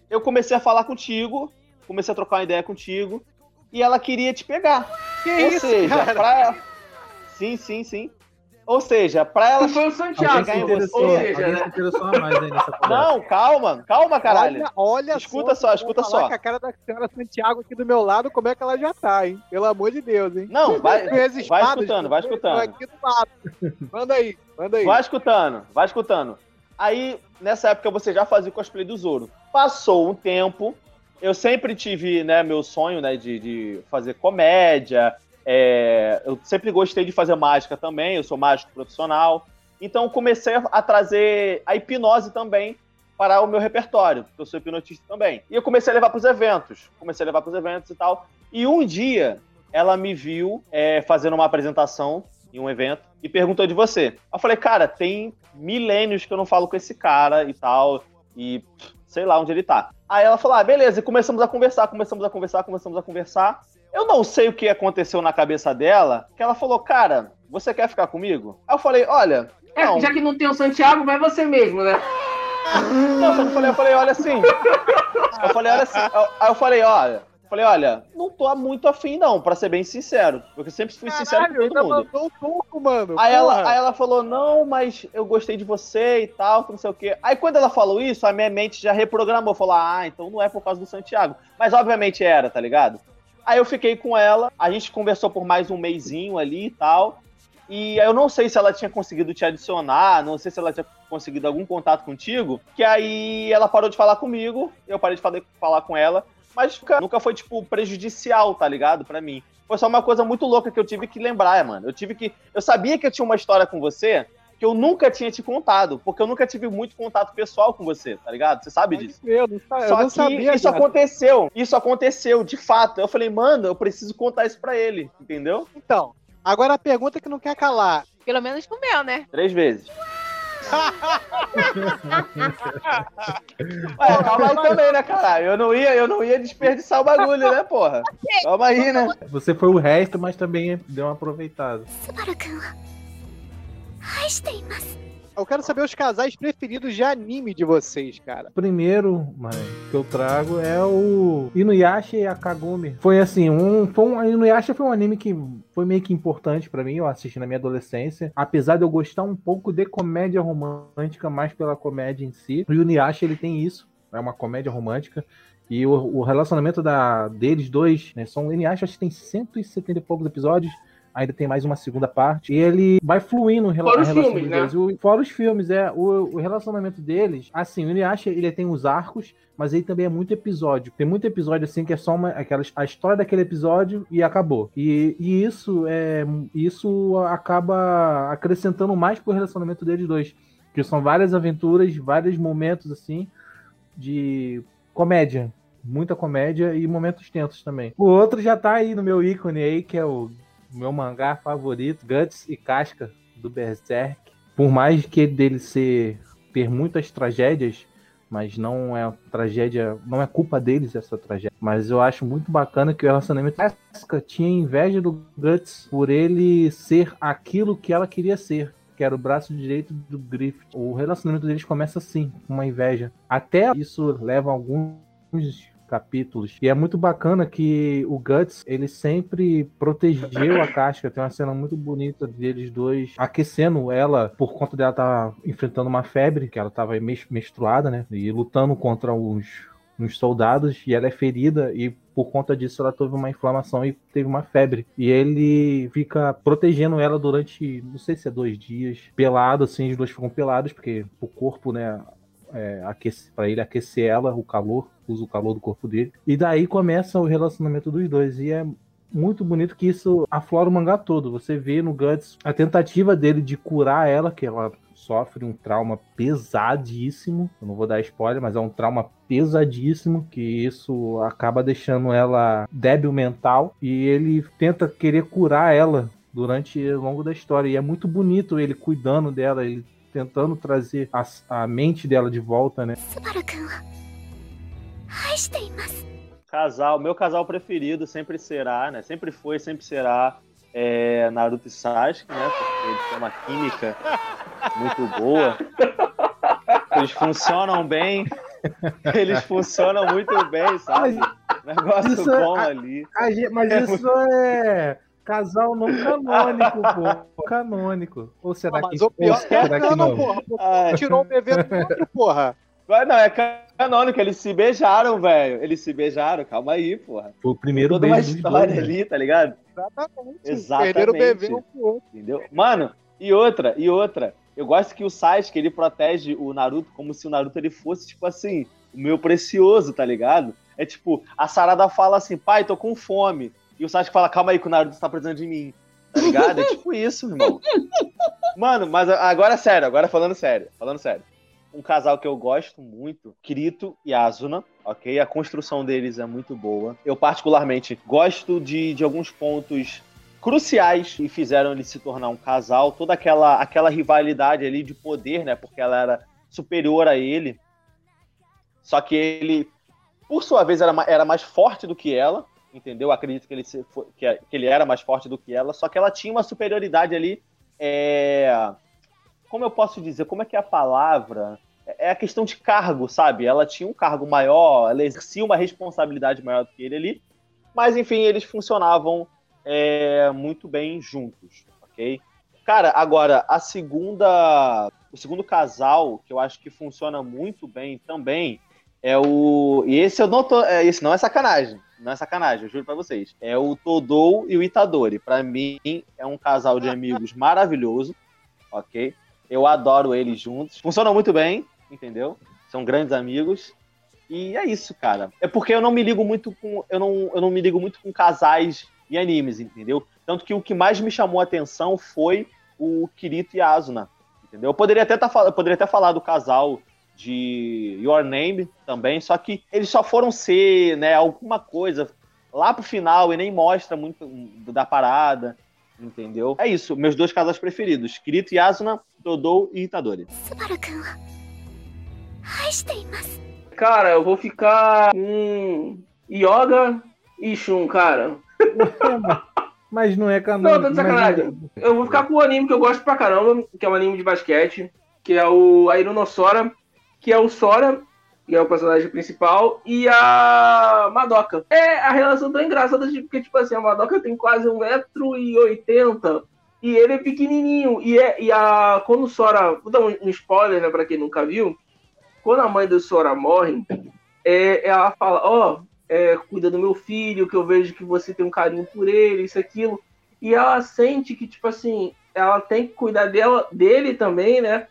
Eu comecei a falar contigo, comecei a trocar uma ideia contigo, e ela queria te pegar. Que Ou isso, seja, cara? pra ela. Sim, sim, sim. Ou seja, pra ela. Não foi o Santiago, se interessou, ou seja, né? se interessou a mais aí nessa conversa. Não, calma, calma, caralho. Olha, olha Escuta só, vou escuta só. Com a cara da senhora Santiago aqui do meu lado, como é que ela já tá, hein? Pelo amor de Deus, hein? Não, vai, vai escutando, vai escutando. Aqui do lado. Manda aí, manda aí. Vai escutando, vai escutando. Aí, nessa época, você já fazia o cosplay do Zoro. Passou um tempo, eu sempre tive, né, meu sonho, né, de, de fazer comédia. É, eu sempre gostei de fazer mágica também, eu sou mágico profissional. Então comecei a trazer a hipnose também para o meu repertório, porque eu sou hipnotista também. E eu comecei a levar para os eventos, comecei a levar para os eventos e tal. E um dia ela me viu é, fazendo uma apresentação em um evento e perguntou de você. Eu falei, cara, tem milênios que eu não falo com esse cara e tal, e sei lá onde ele tá. Aí ela falou, ah, beleza, e começamos a conversar, começamos a conversar, começamos a conversar. Eu não sei o que aconteceu na cabeça dela, que ela falou, cara, você quer ficar comigo? Aí eu falei, olha. É, já que não tem o Santiago, vai você mesmo, né? Não, só que eu falei, eu falei, olha assim. Eu falei, olha assim. Aí eu falei, olha. Falei, olha, não tô muito afim, não, pra ser bem sincero. Porque eu sempre fui sincero com Caralho, todo mundo. mandou um pouco, mano. Aí ela, aí ela falou, não, mas eu gostei de você e tal, não sei o quê. Aí quando ela falou isso, a minha mente já reprogramou, falou, ah, então não é por causa do Santiago. Mas obviamente era, tá ligado? Aí eu fiquei com ela, a gente conversou por mais um mêsinho ali e tal. E eu não sei se ela tinha conseguido te adicionar, não sei se ela tinha conseguido algum contato contigo, que aí ela parou de falar comigo, eu parei de falar, falar com ela, mas nunca, nunca foi, tipo, prejudicial, tá ligado? Pra mim. Foi só uma coisa muito louca que eu tive que lembrar, mano. Eu tive que. Eu sabia que eu tinha uma história com você que eu nunca tinha te contado, porque eu nunca tive muito contato pessoal com você, tá ligado? Você sabe disso. Eu não, eu Só não que sabia. isso cara. aconteceu. Isso aconteceu, de fato. Eu falei, mano, eu preciso contar isso pra ele, entendeu? Então, agora a pergunta que não quer calar. Pelo menos pro meu, né? Três vezes. Ué, calma aí também, né, caralho? Eu não ia, eu não ia desperdiçar o bagulho, né, porra? Calma aí, né? Você foi o resto, mas também deu uma aproveitada. スバル君を愛しています eu quero saber os casais preferidos de anime de vocês, cara. Primeiro, que eu trago é o Inuyasha e a. Foi assim, um, foi um Inuyasha foi um anime que foi meio que importante pra mim, eu assisti na minha adolescência, apesar de eu gostar um pouco de comédia romântica, mais pela comédia em si. O Inuyasha ele tem isso, é uma comédia romântica. E o, o relacionamento da, deles dois, né, são, Inuyasha acho que tem 170 e poucos episódios, ainda tem mais uma segunda parte. E ele vai fluindo o rela- Fora os relação filmes, né? O- fora os filmes, é. O, o relacionamento deles, assim, o Inuyasha, ele tem os arcos, mas ele também é muito episódio. Tem muito episódio, assim, que é só uma, aquelas, a história daquele episódio e acabou. E, e isso é isso acaba acrescentando mais pro relacionamento deles dois. Que são várias aventuras, vários momentos, assim, de comédia. Muita comédia e momentos tensos também. O outro já tá aí no meu ícone aí, que é o meu mangá favorito, Guts e Casca, do Berserk. Por mais que dele ser ter muitas tragédias, mas não é tragédia, não é culpa deles essa tragédia. Mas eu acho muito bacana que o relacionamento Casca tinha inveja do Guts por ele ser aquilo que ela queria ser. Que era o braço direito do Griffith. O relacionamento deles começa assim, com uma inveja. Até isso leva alguns capítulos. E é muito bacana que o Guts, ele sempre protegeu a Casca. Tem uma cena muito bonita deles dois aquecendo ela por conta dela estar enfrentando uma febre, que ela estava menstruada, né? E lutando contra os, uns soldados. E ela é ferida e por conta disso ela teve uma inflamação e teve uma febre. E ele fica protegendo ela durante, não sei se é dois dias, pelado, assim, os dois ficam pelados, porque o corpo, né, é, para ele aquecer ela, o calor, usa o calor do corpo dele. E daí começa o relacionamento dos dois. E é muito bonito que isso aflora o mangá todo. Você vê no Guts a tentativa dele de curar ela, que ela sofre um trauma pesadíssimo. Eu não vou dar spoiler, mas é um trauma pesadíssimo que isso acaba deixando ela débil mental e ele tenta querer curar ela durante o longo da história. E é muito bonito ele cuidando dela, ele tentando trazer a, a mente dela de volta, né? Casal, meu casal preferido sempre será, né? Sempre foi, sempre será é, Naruto e Sasuke, né? Porque eles têm uma química muito boa. Eles funcionam bem. Eles funcionam muito bem, sabe? Negócio isso é bom é, ali. A, a, mas é isso muito... é casal não canônico, pô. Canônico. Ou será Ah, mas que, o pior ou será é que não, não? porra. Ai. tirou um bebê do outro, porra. Mas não, é canônico, eles se beijaram, velho. Eles se beijaram, calma aí, porra. Foi o primeiro Toda uma beijo dos história dois, né? ali, tá ligado? Exatamente. Exatamente. Perderam o bebê um pro outro. Entendeu? Mano, e outra, e outra. Eu gosto que o Sasuke, ele protege o Naruto como se o Naruto ele fosse, tipo assim, o meu precioso, tá ligado? É tipo, a Sarada fala assim, pai, tô com fome. E o Sasuke fala, calma aí que o Naruto tá precisando de mim. Tá ligado? É tipo isso, irmão. Mano, mas agora sério, agora falando sério, falando sério. Um casal que eu gosto muito, Kirito e Asuna, ok? A construção deles é muito boa. Eu, particularmente, gosto de, de alguns pontos cruciais que fizeram ele se tornar um casal. Toda aquela, aquela rivalidade ali de poder, né? Porque ela era superior a ele. Só que ele, por sua vez, era, era mais forte do que ela, entendeu? Acredito que ele, se, que, que ele era mais forte do que ela, só que ela tinha uma superioridade ali. É... Como eu posso dizer? Como é que é a palavra? É a questão de cargo, sabe? Ela tinha um cargo maior, ela exercia uma responsabilidade maior do que ele ali, mas enfim, eles funcionavam é, muito bem juntos, ok? Cara, agora, a segunda. O segundo casal, que eu acho que funciona muito bem também, é o. E esse eu não tô. É, esse não é sacanagem. Não é sacanagem, eu juro pra vocês. É o Todou e o Itadori. Pra mim, é um casal de amigos maravilhoso, ok? Eu adoro eles juntos. Funcionam muito bem, entendeu? São grandes amigos. E é isso, cara. É porque eu não me ligo muito com. Eu não, eu não me ligo muito com casais e animes, entendeu? Tanto que o que mais me chamou a atenção foi o Kirito e a Asuna, entendeu? Eu poderia até, tá, eu poderia até falar do casal de Your Name também, só que eles só foram ser, né, alguma coisa lá pro final e nem mostra muito da parada, entendeu? É isso, meus dois casais preferidos, Kirito e Asuna, Dodou e Itadori. Cara, eu vou ficar com Yoga e Shun, cara. Mas não é canal. Não, tô de sacanagem. Eu vou ficar com o anime que eu gosto pra caramba, que é um anime de basquete, que é o Airuno Sora, que é o Sora, que é o personagem principal, e a Madoka. É a relação tão engraçada, porque, tipo assim, a Madoka tem quase 1,80m e ele é pequenininho. E, é, e a, quando o Sora. Vou dar um, um spoiler, né, pra quem nunca viu. Quando a mãe do Sora morre, é, ela fala: Ó, oh, é, cuida do meu filho, que eu vejo que você tem um carinho por ele, isso, aquilo. E ela sente que, tipo assim, ela tem que cuidar dela, dele também, né?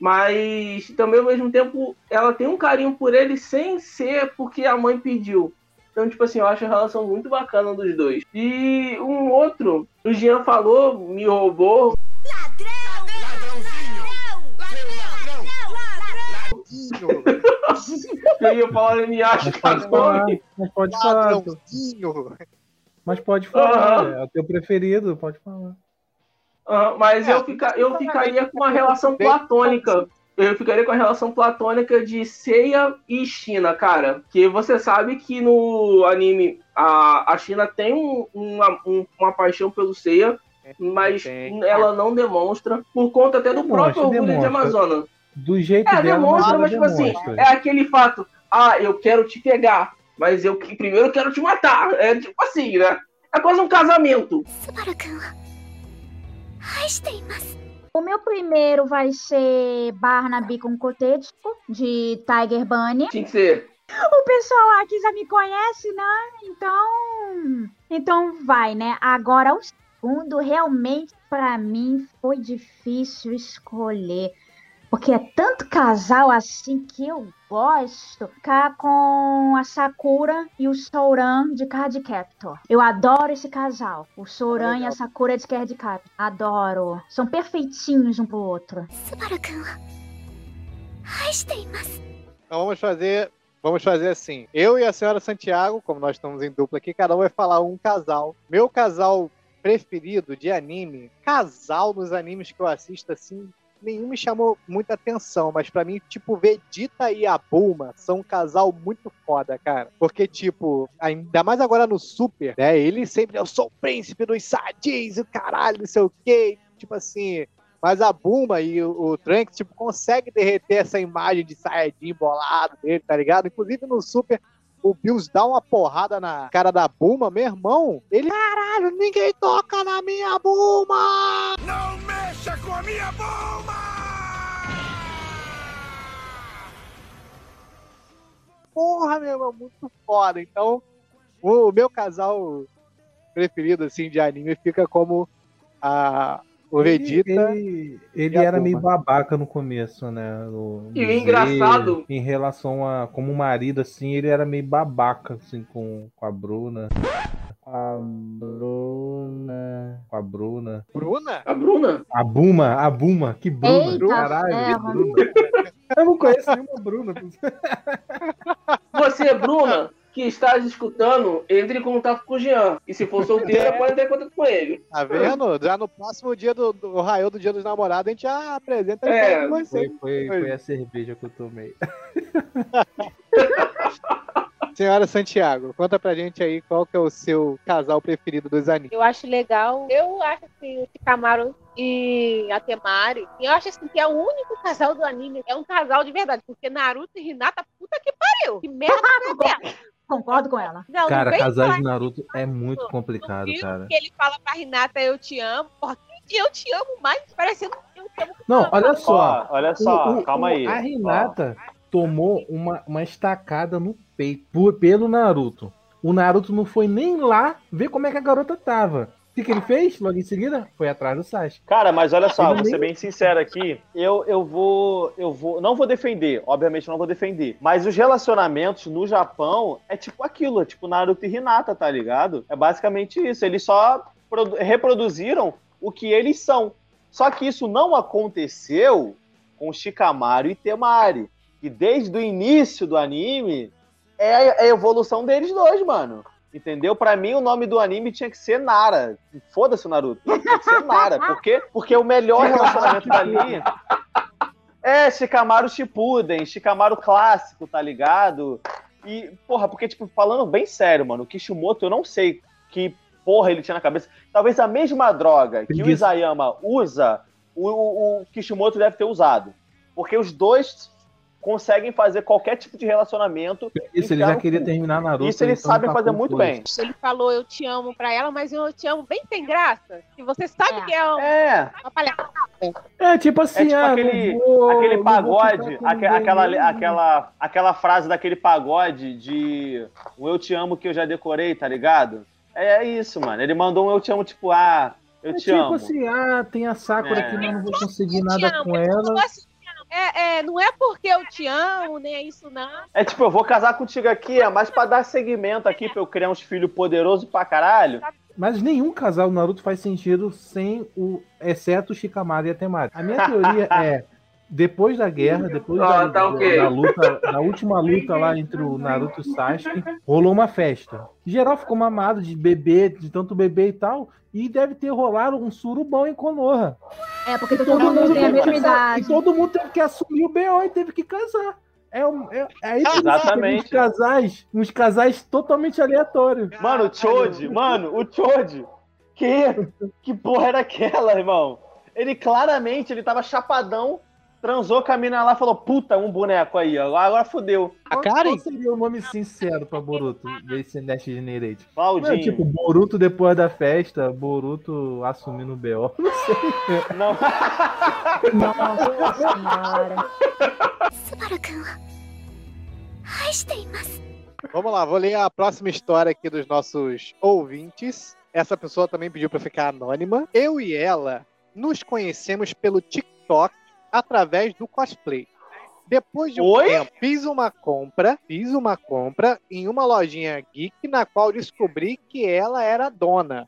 Mas também ao mesmo tempo ela tem um carinho por ele sem ser porque a mãe pediu. Então, tipo assim, eu acho a relação muito bacana dos dois. E um outro, o Jean falou, me roubou. Ladrão! Ladrãozinho! Ladrão! Eu ia falar, ele me acha mas pode falar, mas pode falar. Mas pode falar, é o teu preferido, pode falar. Uhum, mas eu, fica, eu ficaria com uma relação platônica. Eu ficaria com a relação platônica de Seiya e China, cara. Que você sabe que no anime a, a China tem um, uma, um, uma paixão pelo Seiya, mas ela não demonstra, por conta até do demonstra, próprio orgulho de Amazonas. Do jeito é, dela, demonstra, mas tipo assim, é aquele fato, ah, eu quero te pegar, mas eu primeiro quero te matar. É tipo assim, né? É quase um casamento. O meu primeiro vai ser Barnaby com Cotesco, de Tiger Bunny. Tinha que ser. O pessoal aqui já me conhece, né? Então. Então vai, né? Agora o segundo, realmente, para mim, foi difícil escolher. Porque é tanto casal assim que eu gosto. Ficar com a Sakura e o Souran de Card Captor. Eu adoro esse casal. O Souran é e a Sakura de Card Captor. Adoro. São perfeitinhos um pro outro. Então vamos fazer Vamos fazer assim. Eu e a senhora Santiago, como nós estamos em dupla aqui, cada um vai falar um casal. Meu casal preferido de anime, casal nos animes que eu assisto assim, nenhum me chamou muita atenção, mas para mim, tipo, Vegeta e a Bulma são um casal muito foda, cara. Porque, tipo, ainda mais agora no Super, né? Ele sempre, eu sou o príncipe dos Saiyajins, o caralho, não sei o quê. Tipo assim, mas a Bulma e o, o Trunks, tipo, consegue derreter essa imagem de Saiyajin bolado dele, tá ligado? Inclusive no Super, o Bills dá uma porrada na cara da Bulma, meu irmão, ele, caralho, ninguém toca na minha Bulma! Não mexa com a minha Bulma! Porra, meu irmão, muito foda. Então, o meu casal preferido, assim, de anime fica como a, o Vegeta. Ele, ele era meio babaca no começo, né? No, e engraçado. Em relação a como marido, assim, ele era meio babaca, assim, com, com a Bruna. a Bruna. Com a Bruna. Bruna? A Bruna? A Buma, a Buma. Que Bruna, Eita caralho. Bruna. Eu não conheço nenhuma Bruna. Você, Bruna, que estás escutando, entre em contato com o Jean. E se for solteira, pode entrar em contato com ele. Tá vendo? Já no próximo dia do, do raio do dia dos namorados, a gente já apresenta É, com você. Foi, foi, foi a cerveja que eu tomei. Senhora Santiago, conta pra gente aí qual que é o seu casal preferido dos animes. Eu acho legal. Eu acho assim, o Shikamaru e a Temari. Eu acho assim que é o único casal do anime. É um casal de verdade. Porque Naruto e Hinata, puta que pariu. Que merda que é? Concordo com ela. Não, Cara, não falar de Naruto é muito no complicado, filme cara. Que ele fala pra Hinata, eu te amo. Porra, que eu te amo mais, parecendo que eu te amo. Não, olha só. Ó, olha só, O- o- calma aí. A Renata tomou uma, uma estacada no peito por- pelo Naruto. O Naruto não foi nem lá ver como é que a garota tava. O que, que ele fez? Logo em seguida, foi atrás do Sasuke. Cara, mas olha só, Ele vou ser bem sincero aqui. Eu, eu vou. Eu vou. Não vou defender, obviamente não vou defender. Mas os relacionamentos no Japão é tipo aquilo, é tipo Naruto e Hinata, tá ligado? É basicamente isso. Eles só produ- reproduziram o que eles são. Só que isso não aconteceu com Shikamaru e Temari. Que desde o início do anime é a evolução deles dois, mano. Entendeu? Pra mim, o nome do anime tinha que ser Nara. Foda-se o Naruto. Tinha que ser Nara. Por quê? Porque o melhor relacionamento dali é Shikamaru Shippuden, Shikamaru clássico, tá ligado? E, porra, porque, tipo, falando bem sério, mano, o Kishimoto, eu não sei que porra ele tinha na cabeça. Talvez a mesma droga que o. Isayama usa, o, o, o Kishimoto deve ter usado. Porque os dois conseguem fazer qualquer tipo de relacionamento. Isso, ele já queria terminar Naruto. Isso eles então sabem tá fazer muito coisa. bem. Ele falou eu te amo pra ela, mas eu te amo bem sem graça. E você sabe É. que é uma, É, uma palhaçada. É tipo assim, É tipo ah, aquele- vou- aquele vou pagode, aque- aquela, mesmo. aquela, aquela frase daquele pagode de um eu te amo que eu já decorei, tá ligado? É, é isso, mano. Ele mandou um eu te amo, tipo, ah, eu É te tipo amo. assim, ah, tem a Sakura É. aqui, mas não vou conseguir nada com ela. assim, é, é, não é porque eu te amo, nem é isso não. É tipo, eu vou casar contigo aqui, é mais pra dar segmento aqui, pra eu criar uns filhos poderosos pra caralho. Mas nenhum casal do Naruto faz sentido sem o. exceto o Shikamaru e a Temari. A minha teoria é. Depois da guerra, depois Ah, da, tá ok. da luta, da última luta lá entre o Naruto e o Sasuke, rolou uma festa. Geral ficou mamado de bebê, de tanto bebê e tal, e deve ter rolado um surubão em Konoha. É, porque todo mundo tem a mesma E idade. todo mundo teve que assumir o BO e teve que casar. É, um, é, é que Exatamente. Uns casais, uns casais totalmente aleatórios. Mano, o Choji, mano, o Choji. Que, que porra era aquela, irmão? Ele claramente, ele tava chapadão, transou com a mina lá e falou, puta, um boneco aí, ó. Agora fodeu. A Karen? Qual seria o nome sincero pra Boruto, desse Next Generate? Claudinho. Não, tipo, Boruto depois da festa, Boruto assumindo o B.O. Não sei. Não. Senhora. Subaru-kun, Vamos lá, vou ler a próxima história aqui dos nossos ouvintes. Essa pessoa também pediu para ficar anônima. Eu e ela nos conhecemos pelo TikTok através do cosplay. Depois de um Oi? tempo, fiz uma compra, fiz uma compra em uma lojinha geek na qual descobri que ela era dona.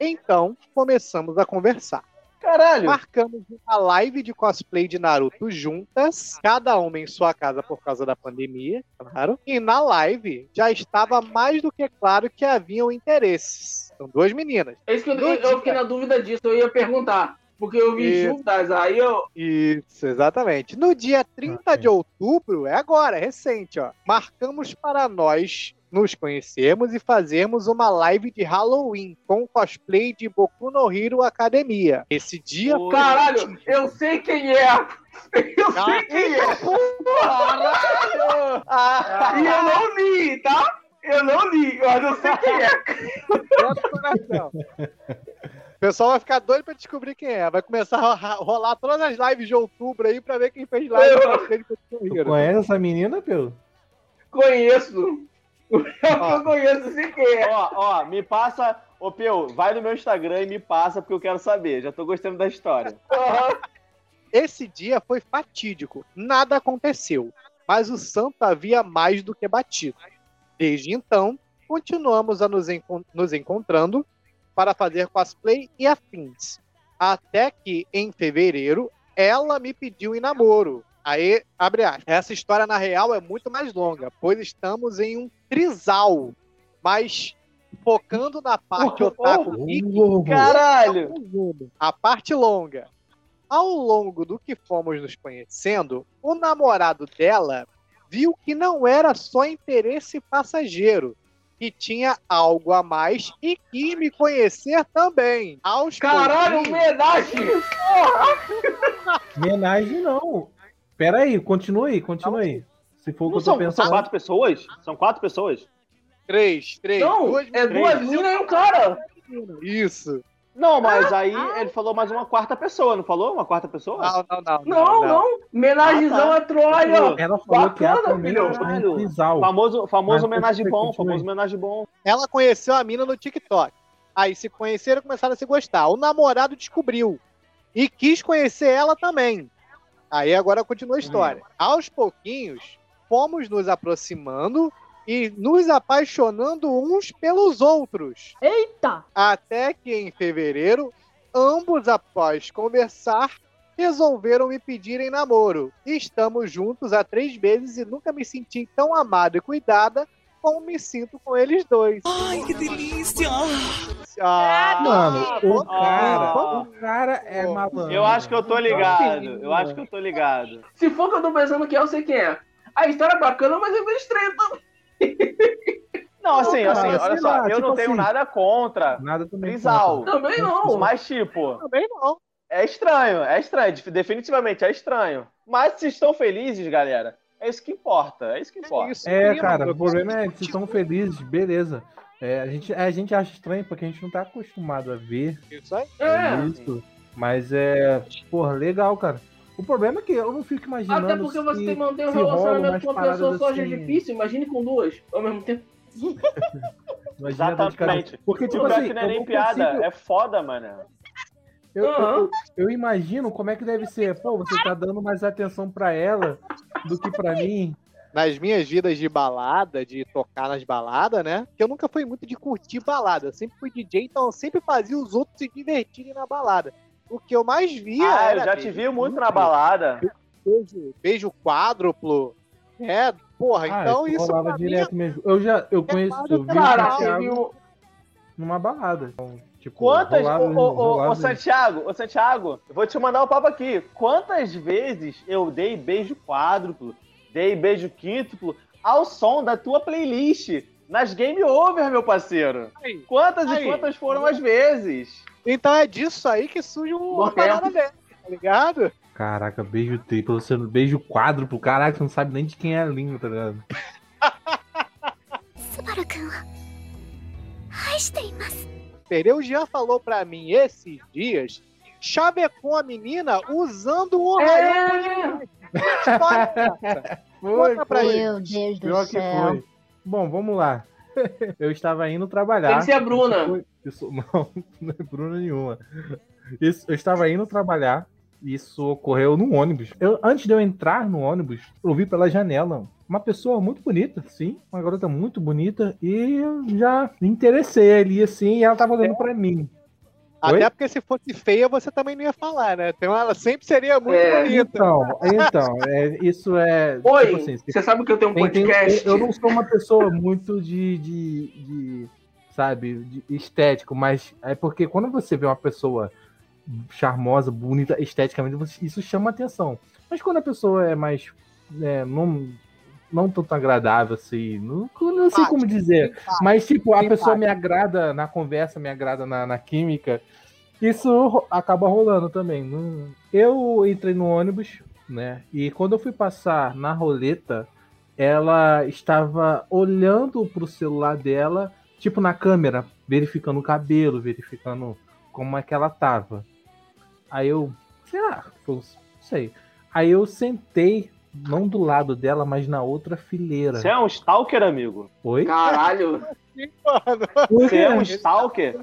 Então, começamos a conversar. Caralho. Marcamos uma live de cosplay de Naruto juntas, cada uma em sua casa por causa da pandemia, claro. E na live já estava mais do que claro que haviam interesses. São duas meninas. É isso que eu, eu, fiquei na dúvida disso, eu ia perguntar. Porque eu vi Isso. juntas, aí eu. Isso, exatamente. No dia 30 de outubro, é agora, é recente, ó. Marcamos para nós nos conhecermos e fazermos uma live de Halloween com cosplay de Boku no Hero Academia. Esse dia Oi. foi Caralho, eu sei quem é! Eu sei quem é! Caralho. Ah, E eu não li, tá? Eu não li, mas eu sei quem é. Bota o coração. O pessoal vai ficar doido pra descobrir quem é. Vai começar a ro- rolar todas as lives de outubro aí pra ver quem fez live Eu- Tu Hero. conhece essa menina, Peu? Conheço. Ó. Eu conheço, sei quem é. Ó, ó, me passa. Ô, Peu, vai no meu Instagram e me passa, porque eu quero saber. Já tô gostando da história. Esse dia foi fatídico. Nada aconteceu. Mas o santo havia mais do que batido. Desde então, continuamos a nos, nos encontrando para fazer cosplay e afins. Até que, em fevereiro, ela me pediu em namoro. Aí, abre aspas. Essa história, na real, é muito mais longa, pois estamos em um trisal. Mas focando na parte otaku geek, Caralho! a parte longa. Ao longo do que fomos nos conhecendo, o namorado dela viu que não era só interesse passageiro, que tinha algo a mais e que me conhecer também. Aos Caralho, pouquinhos- homenagem! Homenagem não. Pera aí, continua aí, continua aí. Se for o que eu tô são, são pensando. quatro pessoas? São quatro pessoas? Três, três. Não, duas é duas minas e um cara. meninas. Isso. Não, mas aí ele falou mais uma quarta pessoa, não falou? Uma quarta pessoa? Não, não, não. Não, não. Homenagenzão Ah, tá. a Troia. Ela falou que Bacana, filho. está Caralho. em trisal. Famoso, famoso homenagem bom, famoso homenagem bom. Ela conheceu a mina no TikTok. Aí se conheceram e começaram a se gostar. O namorado descobriu. E quis conhecer ela também. Aí agora continua a história. Aos pouquinhos, fomos nos aproximando e nos apaixonando uns pelos outros. Eita! Até que em fevereiro, ambos, após conversar, resolveram me pedir em namoro. Estamos juntos há três meses e nunca me senti tão amada e cuidada como me sinto com eles dois. Ai, que delícia! Ah, Mano, o cara, ah. o cara é malandro. Eu acho que eu tô ligado. Eu acho que eu tô ligado. Se for que eu tô pensando que é, eu sei quem é. A história é bacana, mas é meio estranha também. Não, assim, cara, assim, olha só, lá, eu tipo não tenho assim, nada contra Nada também. Trisal. Também não. Mas, tipo, Também não. é estranho, é estranho. Definitivamente é estranho. Mas se estão felizes, galera, é isso que importa. É isso que importa. isso É, cara, o problema é que se estão felizes, beleza. É, a, gente, a gente acha estranho porque a gente não tá acostumado a ver Isso aí. É. isso. Mas é, porra, legal, cara. O problema é que eu não fico imaginando. Até porque você se- tem que manter um relacionamento com uma pessoa só já é assim. difícil. Imagine com duas ao mesmo tempo. Exatamente. Porque, tipo Pior assim, não é nem piada, consigo- é foda, mano. Eu, eu- Aham. eu- eu imagino como é que deve ser. Pô, você tá dando mais atenção pra ela do que pra mim. Nas minhas vidas de balada, de tocar nas baladas, né? Que eu nunca fui muito de curtir balada. Eu sempre fui DJ, então eu sempre fazia os outros se divertirem na balada. O que eu mais via Ah, era eu já te vi muito na balada. Beijo, beijo quádruplo. É, porra, Ah, então isso isso rolava pra mim direto mesmo. Eu já eu conheço, eu vi numa balada. Então, tipo, Quantas. rolava- Ô, rolava- ô, Santiago, ô, Santiago, eu vou te mandar o papo aqui. Quantas vezes eu dei beijo quádruplo, dei beijo quíntuplo ao som da tua playlist nas Game Over, meu parceiro? Aí. Quantas Aí. e quantas foram as vezes? Então é disso aí que surge o uma parada dele, tá ligado? Caraca, beijo triplo, você beijo pro caraca, você não sabe nem de quem é a língua, tá ligado? Pereu já falou pra mim esses dias, chavecou a menina usando o é... História, foi, Conta pra foi. Meu Deus do Pior céu. Bom, vamos lá. Eu estava indo trabalhar. Tem que ser a Bruna. Foi não, não é Bruna nenhuma. Isso, eu estava indo trabalhar. Isso ocorreu no ônibus. Eu, antes de eu entrar no ônibus, eu vi pela janela uma pessoa muito bonita, sim, uma garota muito bonita, e eu já me interessei ali assim, e ela tava olhando pra mim. Oi? Até porque se fosse feia, você também não ia falar, né? Então ela sempre seria muito É, bonita. Então, então, é, isso é. Oi, tipo assim, você sabe que eu tenho um podcast? eu, eu não sou uma pessoa muito de, de, de, sabe, estético, mas é porque quando você vê uma pessoa charmosa, bonita, esteticamente, isso chama atenção. Mas quando a pessoa é mais, é, não, não tanto agradável, assim, não, não sei como dizer, mas tipo, a pessoa me agrada na conversa, me agrada na, na química, isso acaba rolando também. Eu entrei no ônibus, né? E quando eu fui passar na roleta, ela estava olhando pro celular dela, tipo na câmera, verificando o cabelo, verificando como é que ela tava. Aí eu, sei lá, não sei. Aí eu sentei, não do lado dela, mas na outra fileira. Você é um stalker, amigo? Oi? Caralho. Você é um stalker?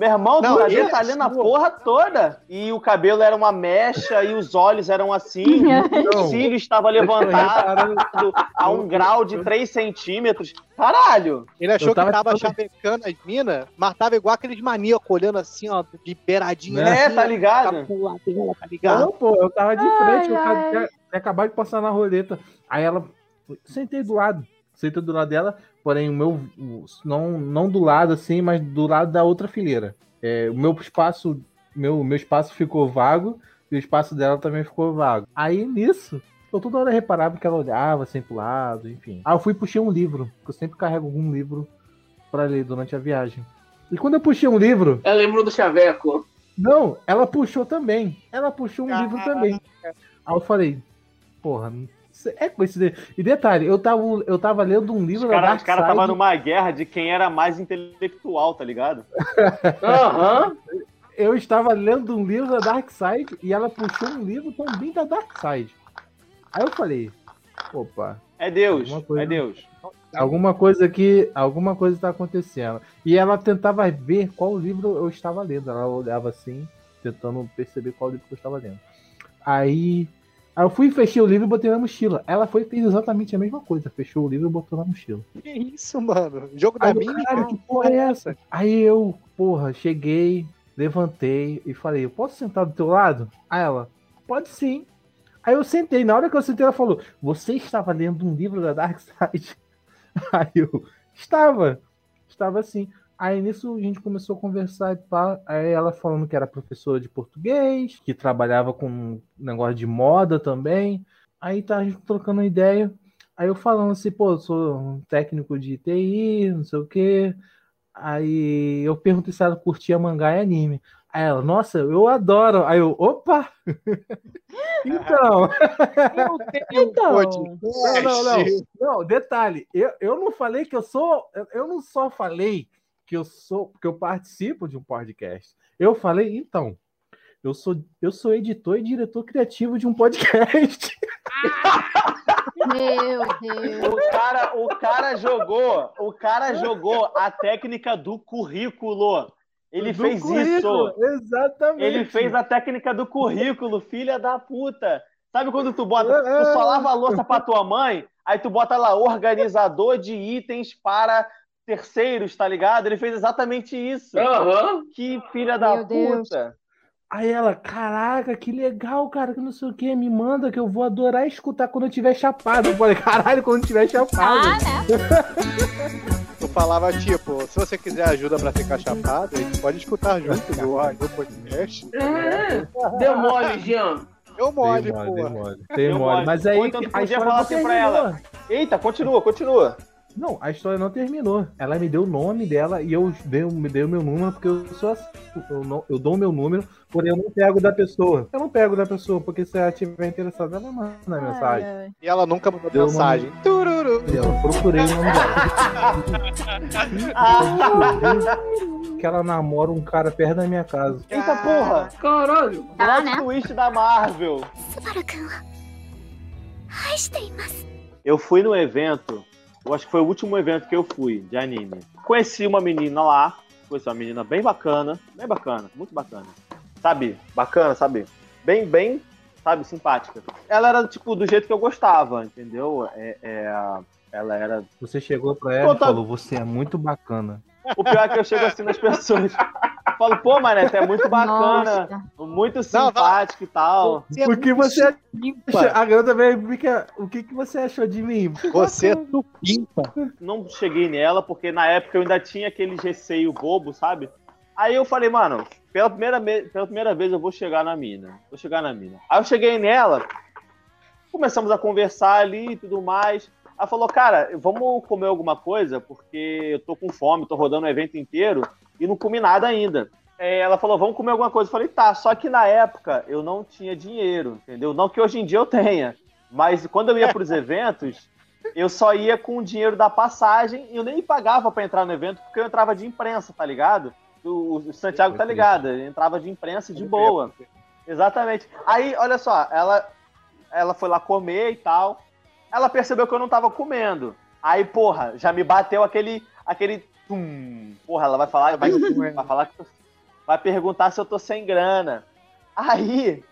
Meu irmão, Não, tu ele- tá lendo a porra toda. E o cabelo era uma mecha e os olhos eram assim. o cílio estava levantado a um grau de 3 centímetros. Caralho! Ele achou tava que tava todo- chavecando as minas, mas tava igual aqueles maníacos olhando assim, ó, de beiradinha. É, assim, tá ligado? tá ligado? Não, pô, eu tava de Ai, frente, eu ai. tava- tinha, tinha acabado de passar na roleta. Aí ela. Sentei do lado. Sentei do lado dela, porém o meu. Não, não do lado assim, mas do lado da outra fileira. É, o meu espaço. Meu, meu espaço ficou vago e o espaço dela também ficou vago. Aí nisso, eu toda hora reparava que ela olhava assim pro lado, enfim. Aí eu fui e puxei um livro, porque eu sempre carrego algum livro pra ler durante a viagem. E quando eu puxei um livro, Eu lembro do Chaveco. não, ela puxou também. Ela puxou um Caraca. livro também. Aí eu falei, porra, é coincidência. E detalhe, eu tava, eu tava lendo um livro Os da caras Dark cara Side. tava numa guerra de quem era mais intelectual, tá ligado? Aham. Eu estava lendo um livro da Dark Side e ela puxou um livro também da Dark Side. Aí eu falei, opa, É Deus, Alguma coisa- é Deus. alguma coisa aqui, alguma coisa tá acontecendo. E ela tentava ver qual livro eu estava lendo. Ela olhava assim, tentando perceber qual livro que eu estava lendo. Aí, aí eu fui fechei o livro e botei na mochila. Ela foi fez exatamente a mesma coisa. Fechou o livro e botou na mochila. Que isso, mano? Jogo da minha? caralho, que porra é essa? Aí eu, porra, cheguei, levantei e falei, eu posso sentar do teu lado? Aí ela, pode sim. Aí eu sentei, na hora que eu sentei, ela falou, você estava lendo um livro da Dark Side? Aí eu, estava, estava assim. Aí nisso a gente começou a conversar e pá. Aí ela falando que era professora de português, que trabalhava com negócio de moda também. Aí tá a gente trocando ideia. Aí eu falando assim, pô, eu sou um técnico de TI, não sei o quê. Aí eu perguntei se ela curtia mangá e anime. Aí ela, nossa, eu adoro. Aí eu, opa! então, Eu tenho Então. não, não, não. Não, detalhe, eu, eu não falei que eu sou. Eu não só falei que eu sou, que eu participo de um podcast. Eu falei, então, eu sou, eu sou editor e diretor criativo de um podcast. Meu Deus. O cara, o cara jogou, o cara jogou a técnica do currículo. Ele Do fez currículo, isso. Exatamente. Ele fez a técnica do currículo, filha da puta. Sabe quando tu bota, tu só lava a louça pra tua mãe, aí tu bota lá organizador de itens para terceiros, tá ligado? Ele fez exatamente isso. Aham. Que filha da Meu Deus. puta. Aí ela, caraca, que legal, cara, que não sei o que, me manda que eu vou adorar escutar quando eu tiver chapado. Eu falei, caralho, quando eu tiver chapado. Ah, né? Tu falava, tipo, se você quiser ajuda pra ficar chapado, a gente pode escutar junto no Podcast. É. Deu mole, Jean. Eu mole, Dei mole, porra. mole. Deu mole. Mas aí Ou então tu a podia falar não assim pra ela. Eita, continua, continua. Não, a história não terminou. Ela me deu o nome dela e eu dei, me dei o meu número porque eu sou assim. Eu, não, eu dou o meu número, porém eu não pego da pessoa. Eu não pego da pessoa, porque se ela estiver interessada, ela manda a mensagem. Ai. E ela nunca mandou deu mensagem. Uma... Tururu. Eu procurei o nome dela. que ela namora um cara perto da minha casa. Eita porra! Caralho! Ah, né? twist da Marvel! Eu fui no evento eu acho que foi o último evento que eu fui de anime. Conheci uma menina lá, conheci uma menina bem bacana, bem bacana, muito bacana. Sabe? Bacana, sabe? Bem, bem, sabe, simpática. Ela era, tipo, do jeito que eu gostava, entendeu? É, é, ela era. Você chegou pra ela e falou, você é muito bacana. O pior é que eu chego assim nas pessoas. Falo, pô, mané, você é muito bacana, Nossa. muito simpático e tal. Você é Por que muito você- supimpa. A garota veio e fica, o que, que você achou de mim? Você é supimpa. não cheguei nela, porque na época eu ainda tinha aquele receio bobo, sabe? Aí eu falei, mano, pela primeira, me- pela primeira vez eu vou chegar na mina. Vou chegar na mina. Aí eu cheguei nela, começamos a conversar ali e tudo mais. Ela falou, cara, vamos comer alguma coisa, porque eu tô com fome, tô rodando o evento inteiro e não comi nada ainda. É, ela falou, vamos comer alguma coisa. Eu falei, tá, só que na época eu não tinha dinheiro, entendeu? Não que hoje em dia eu tenha, mas quando eu ia pros eventos, eu só ia com o dinheiro da passagem e eu nem pagava pra entrar no evento, porque eu entrava de imprensa, tá ligado? O, o Santiago tá ligado, ele entrava de imprensa de boa. Exatamente. Aí, olha só, ela, ela foi lá comer e tal. Ela percebeu que eu não tava comendo. Aí, porra, já me bateu aquele. aquele tum. Porra, ela vai falar, vai, vai falar que. vai perguntar se eu tô sem grana. Aí,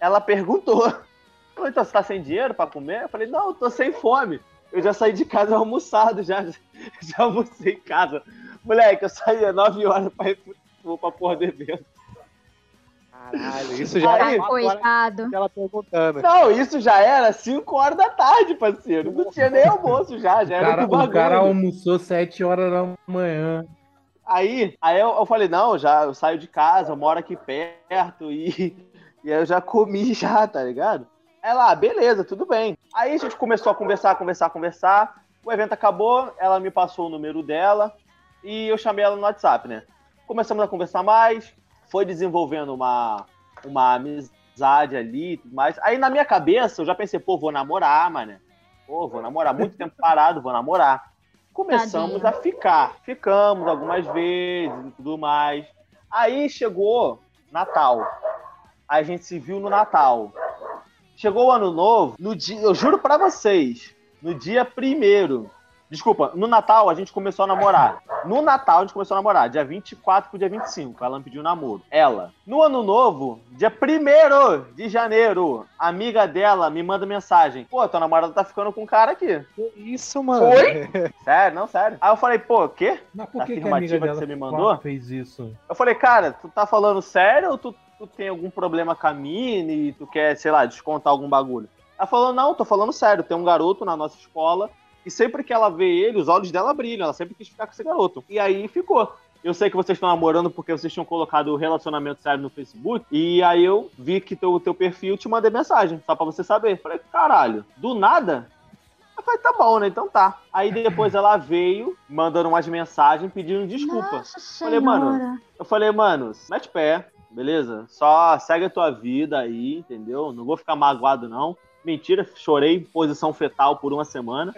ela perguntou. Falei, então, você tá sem dinheiro pra comer? Eu falei, não, eu tô sem fome. Eu já saí de casa almoçado, já, já almocei em casa. Moleque, eu saí às 9 horas pra ir pro- pra porra do evento. Caralho, isso já é horas Coitado. ela perguntando. Não, isso já era 5 horas da tarde, parceiro. Não tinha nem almoço já, já O era cara, o cara almoçou 7 horas da manhã. Aí, aí eu, eu falei, não, já eu saio de casa, eu moro aqui perto e, e aí eu já comi já, tá ligado? Ela, ah, beleza, tudo bem. Aí a gente começou a conversar, conversar, conversar. O evento acabou, ela me passou o número dela e eu chamei ela no WhatsApp, né? Começamos a conversar mais, foi desenvolvendo uma, uma amizade ali e tudo mais. Aí na minha cabeça eu já pensei, pô, vou namorar, mano. Pô, vou namorar. Muito tempo parado, vou namorar. Começamos Tadinho. a ficar. Ficamos algumas vezes e tudo mais. Aí chegou Natal. Aí a gente se viu no Natal. Chegou o ano novo, no dia, eu juro pra vocês, no dia primeiro. Desculpa, no Natal a gente começou a namorar. No Natal a gente começou a namorar, dia 24 pro dia 25. Ela me pediu namoro. Ela. No ano novo, dia 1 de janeiro, a amiga dela me manda mensagem. Pô, tua namorada tá ficando com um cara aqui. Que Isso, mano. Oi? Sério, não, sério. Aí eu falei, pô, quê? Mas por que, que a Afirmativa amiga que dela você me mandou? fez isso? Eu falei, cara, tu tá falando sério ou tu, tu tem algum problema com a Mini e tu quer, sei lá, descontar algum bagulho? Ela falou, não, tô falando sério, tem um garoto na nossa escola e sempre que ela vê ele, os olhos dela brilham, ela sempre quis ficar com esse garoto. E aí ficou. Eu sei que vocês estão namorando porque vocês tinham colocado o relacionamento sério no Facebook. E aí eu vi que teu, teu perfil te mandei mensagem, só pra você saber. Falei, caralho, do nada? Eu falei, tá bom, né? Então tá. Aí depois ela veio, mandando umas mensagens, pedindo desculpa. Nossa Falei, mano. Eu falei, mano, mete pé, beleza? Só segue a tua vida aí, entendeu? Não vou ficar magoado, não. Mentira, chorei em posição fetal por uma semana.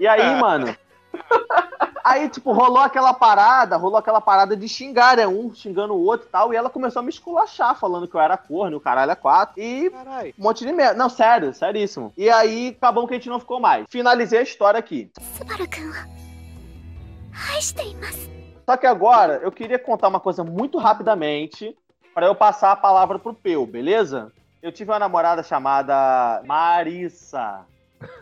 E aí, ah. mano. Aí, tipo, rolou aquela parada, rolou aquela parada de xingar, né? Um xingando o outro e tal. E ela começou a me esculachar, falando que eu era corno, o caralho é quatro. E Carai. um monte de merda. Não, sério, seríssimo. E aí, acabou que a gente não ficou mais. Finalizei a história aqui. Só que agora, eu queria contar uma coisa muito rapidamente para eu passar a palavra pro Peu, beleza? Eu tive uma namorada chamada Marissa.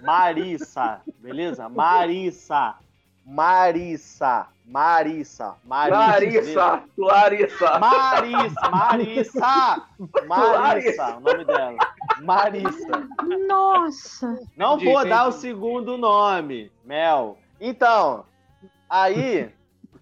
Marissa, beleza? Marissa. Marissa. Marissa. Marissa. Larissa, Larissa. Marissa, Marissa, Marissa, o nome dela. Marissa. Nossa. Não vou dar o segundo nome, Mel. Então, aí,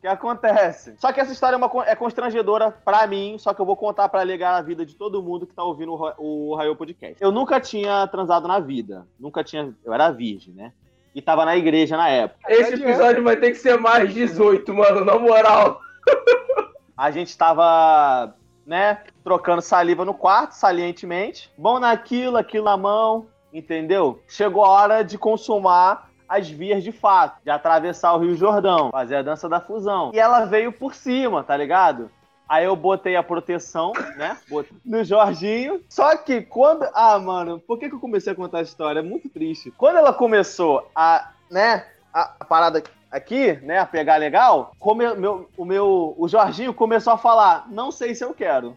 que acontece? Só que essa história é, uma, é constrangedora pra mim, só que eu vou contar pra alegar a vida de todo mundo que tá ouvindo o, o Raio Podcast. Eu nunca tinha transado na vida. Nunca tinha. Eu era virgem, né? E tava na igreja na época. Esse episódio vai ter que ser mais 18, mano, na moral. A gente tava, né, trocando saliva no quarto, salientemente. Bom naquilo, aquilo na mão, entendeu? Chegou a hora de consumar as vias de fato, de atravessar o Rio Jordão, fazer a dança da fusão. E ela veio por cima, tá ligado? Aí eu botei a proteção, né? No Jorginho. Só que quando. Ah, mano, por que, que eu comecei a contar a história? É muito triste. Quando ela começou a, né, a, a parada aqui, né, a pegar legal, come, meu, o meu. O Jorginho começou a falar: não sei se eu quero.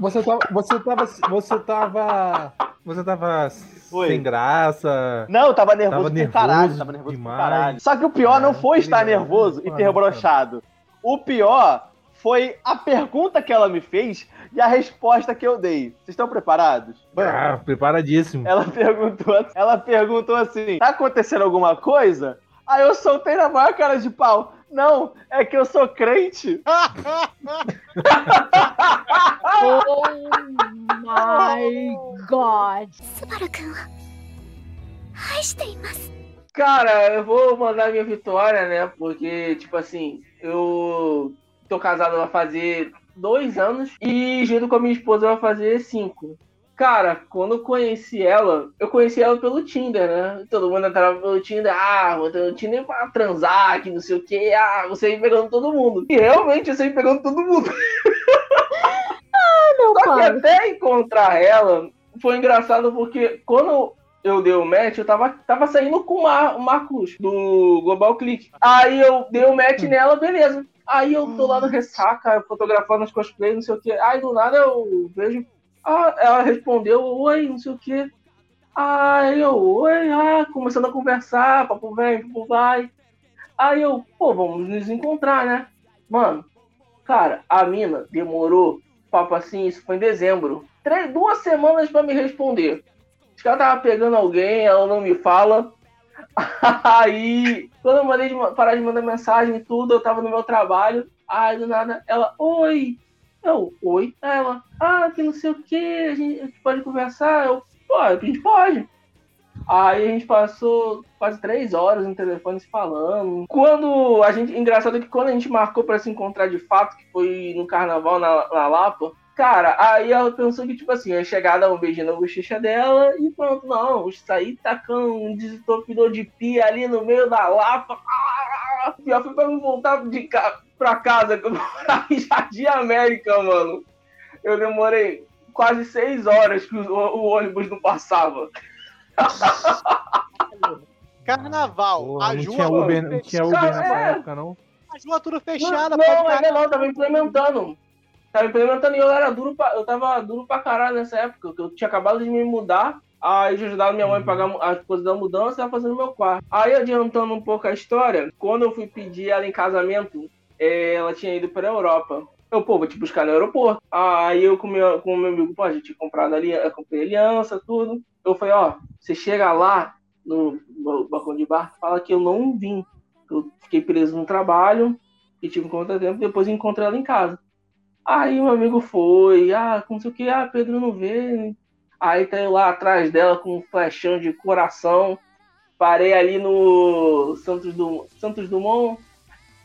Você tava. Você tava. Você tava. Você tava Foi. sem graça. Não, eu tava nervoso Tava nervoso caralho, tava nervoso demais. caralho. Só que o pior não Ah, foi estar nervoso e ter brochado. O pior foi a pergunta que ela me fez e a resposta que eu dei. Vocês estão preparados? Ah, preparadíssimo. Ela perguntou, ela perguntou assim: tá acontecendo alguma coisa? Aí eu soltei na maior cara de pau. Não, é que eu sou crente. oh my god. Cara, eu vou mandar minha vitória, né? Porque, tipo assim, eu tô casado vai fazer dois anos e junto com a minha esposa vai fazer cinco. Cara, quando eu conheci ela, eu conheci ela pelo Tinder, né? Todo mundo entrava pelo Tinder, ah, vou ter no Tinder pra transar, que não sei o que, ah, você aí pegando todo mundo. E realmente eu saí pegando todo mundo. Meu Só que pai. até encontrar ela, foi engraçado porque quando eu dei o match, eu tava, tava saindo com o, Mar, o Marcos, do Global Click. Aí eu dei o match nela, beleza. Aí eu tô lá no ressaca, fotografando as cosplays, não sei o que. Aí do nada eu vejo. Ah, ela respondeu, oi, não sei o que. Aí eu, oi, ah, começando a conversar, papo vem, papo vai. Aí eu, pô, vamos nos encontrar, né? Mano, cara, a mina demorou, papo assim, isso foi em dezembro. Três, duas semanas pra me responder. Os caras tava pegando alguém, ela não me fala. Aí, quando eu mandei de, parar de mandar mensagem e tudo, eu tava no meu trabalho. Aí do nada, ela, oi. Eu, oi. Ela, ah, que não sei o que, a gente, pode conversar? Eu, pô, a gente pode. Aí a gente passou quase três horas no telefone se falando. Quando a gente. Engraçado que quando a gente marcou para se encontrar de fato, que foi no carnaval na, na Lapa, Cara, aí ela pensou que, tipo assim, ia chegar, dar um beijo na bochecha dela e pronto, não, saí tacando um desentupidor de pia ali no meio da lapa. Ah, pior foi pra me voltar de ca... pra casa, que eu morava em Jardim América, mano. Eu demorei quase seis horas que o, o ônibus não passava. Carnaval, Porra, a não Ju tinha Uber, não tinha Uber Cara, nessa é. época, não. a Ju tudo fechada. Não, não, ainda caralho. não, tava implementando. Tava implementando e eu era duro pra, eu tava duro pra caralho nessa época, que eu tinha acabado de me mudar. Aí eu ajudava minha mãe a pagar as coisas da mudança e tava fazendo meu quarto. Aí adiantando um pouco a história, quando eu fui pedir ela em casamento, ela tinha ido pra Europa. Eu, pô, vou te buscar no aeroporto. Aí eu com meu, com meu amigo, pô, a gente tinha comprado ali, comprei aliança, tudo. Eu falei, ó, você chega lá no, no balcão de bar, fala que eu não vim. Eu fiquei preso no trabalho, e tive um contratempo, depois encontrei ela em casa. Aí o amigo foi, ah, não sei o que, ah, Pedro não vê. Aí tá eu lá atrás dela com um flechão de coração. Parei ali no Santos, du... Santos Dumont.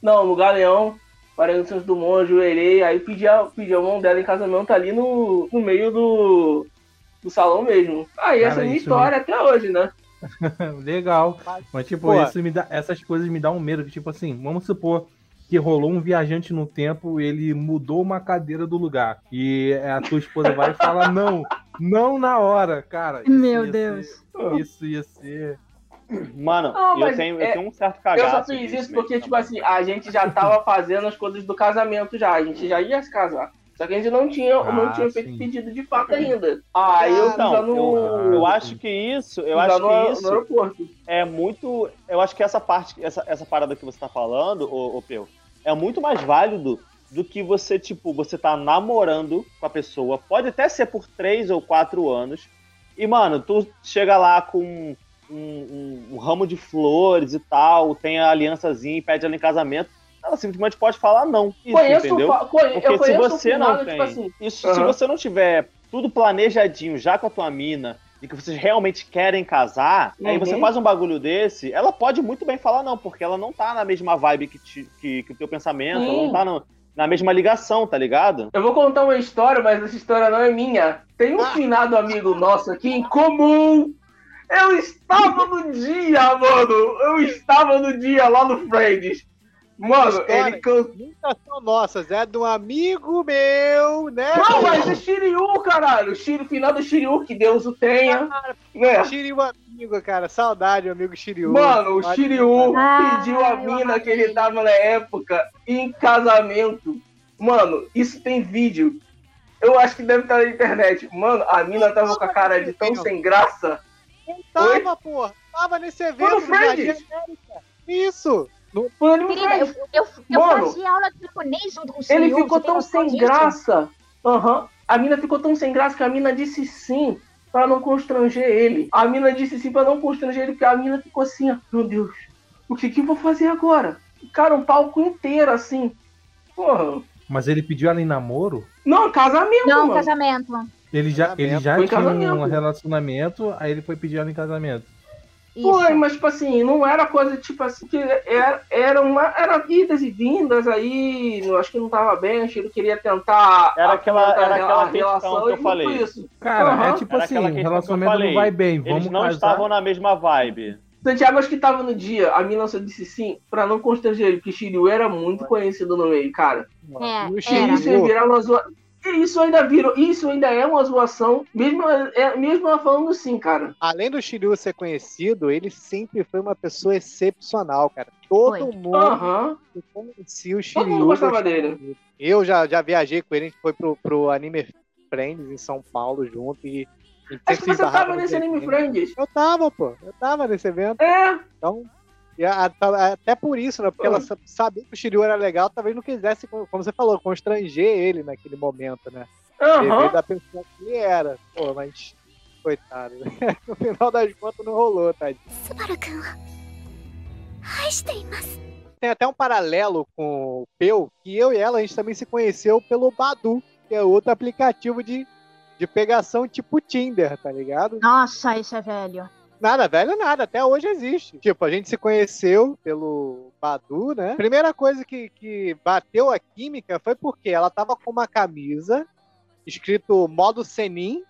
Não, no Galeão. Parei no Santos Dumont, ajoelhei, aí pedi a, pedi a mão dela em casamento ali no, no meio do, do salão mesmo. Aí Cara, essa é a minha história até hoje, né? Legal. Mas, tipo, Pô. isso me dá, essas coisas me dão um medo. Que, tipo assim, vamos supor que rolou um viajante no tempo, ele mudou uma cadeira do lugar. E a tua esposa vai e fala, não, não na hora, cara. isso Meu Deus. ser- isso ia ser. Mano, Não, eu, tenho, é- eu tenho um certo cagaço. Eu só fiz isso porque, mesmo, tipo tá assim, a gente já tava fazendo as coisas do casamento já. A gente já ia se casar. Só que a gente não tinha, não Ah, tinha feito pedido de fato ainda. Aí eu fui Então, lá no. eu, eu acho que isso, eu acho no, que no isso aeroporto. é muito. Eu acho que essa parte, essa, essa parada que você tá falando, ô, ô Peu, é muito mais válido do que você, tipo, você tá namorando com a pessoa. Pode até ser por três ou quatro anos. E, mano, tu chega lá com um, um- um ramo de flores e tal, tem a aliançazinha e pede ela em casamento. Ela simplesmente pode falar não. Isso, Conheço, entendeu? conhe- Porque eu se você não finado, tem tipo assim. isso, se você não tiver tudo planejadinho já com a tua mina e que vocês realmente querem casar, aí Uhum. você faz um bagulho desse, ela pode muito bem falar não, porque ela não tá na mesma vibe que, te- que, que o teu pensamento, ela não tá no- na mesma ligação, tá ligado? Eu vou contar uma história, mas essa história não é minha. Tem um finado amigo nosso aqui em comum. Eu estava no dia, mano. Eu estava no dia lá no Friends. Mano, ele can... Nunca são nossas, é de um amigo meu, né? Não, mas é Shiryu, caralho. Shiryu, final do Shiryu, que Deus o tenha. Né? Shiryu amigo, cara. Saudade, meu amigo Shiryu. Mano, o Shiryu Ah, pediu a eu mina que ele tava na época em casamento. Mano, isso tem vídeo. Eu acho que deve estar na internet. Mano, a mina tava com a cara de tão sem graça. Eu tava, porra. Tava nesse evento Jardim. América. Isso. No Querida, eu, eu, eu Mano, fazia aula de japonês junto com o Ele senhor, ficou você tem tão sem graça. Aham. A mina ficou tão sem graça que a mina disse sim pra não constranger ele. A mina disse sim pra não constranger ele, porque a mina ficou assim, ó. Meu Deus, o que que eu vou fazer agora? Cara, um palco inteiro assim. Porra. Mas ele pediu ela em namoro? Não, casamento, Não, mano. casamento. Ele já, ele já Foi tinha um relacionamento, aí ele foi pedir ela em casamento. Isso. Foi, mas tipo assim, não era coisa tipo assim, que era, era uma. Era idas e vindas aí, eu acho que não tava bem, acho que ele queria tentar. Era aquela- era aquela questão que eu falei. Cara, Aham. é tipo Era assim, o relacionamento não vai bem, Eles vamos não casar. estavam na mesma vibe. Santiago, acho que tava no dia, a mina só disse sim, pra não constranger ele, porque Shiryu era muito conhecido no meio, cara. É, E o. Shiryu se virava uma zoa... E isso ainda virou, isso ainda é uma zoação, mesmo, é, mesmo ela falando sim, cara. Além do Shiryu ser conhecido, ele sempre foi uma pessoa excepcional, cara. Todo Foi. mundo que conhecia o Todo Shiryu. mundo gostava dele. Eu já, já viajei com ele, a gente foi pro, pro Anime Friends em São Paulo junto e. Acho que você tava nesse Anime. Friends. Eu tava, pô. Eu tava nesse evento. É, Então. E a, a, até por isso, né? Porque ela sabia que o Shiryu era legal, talvez não quisesse, como você falou, constranger ele naquele momento, né? Uhum. Devido à pessoa que ele era. Pô, mas coitado. Né? No final das contas não rolou, tadinho. Tem até um paralelo com o Peu, que eu e ela, a gente também se conheceu pelo Badu, que é outro aplicativo de, de pegação tipo Tinder, tá ligado? Nossa, isso é velho. Nada, velho, nada, até hoje existe. Tipo, a gente se conheceu pelo Badu, né? Primeira coisa que, que bateu a química foi porque ela tava com uma camisa escrito modo Senin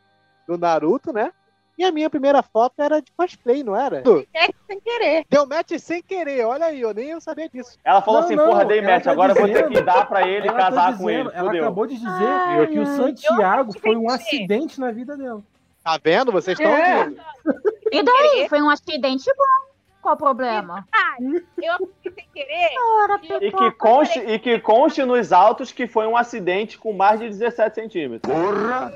do Naruto, né? E a minha primeira foto era de cosplay, não era? É sem querer. Deu match sem querer, olha aí, eu nem eu sabia disso. Ela falou Não, assim, não, porra, dei match, tá agora eu vou ter dizendo- que dar pra ele Ela tá casar com dizendo- ele. Ela Fudeu. acabou de dizer Ai, que o. Santiago foi um acidente na vida dela. Tá vendo? Vocês estão É. ouvindo. E daí? Foi um acidente bom. Qual o problema? Eu fui sem querer. Ora, E- E que, pipoca. conste, e que conste nos autos que foi um acidente com mais de 17 centímetros. Porra!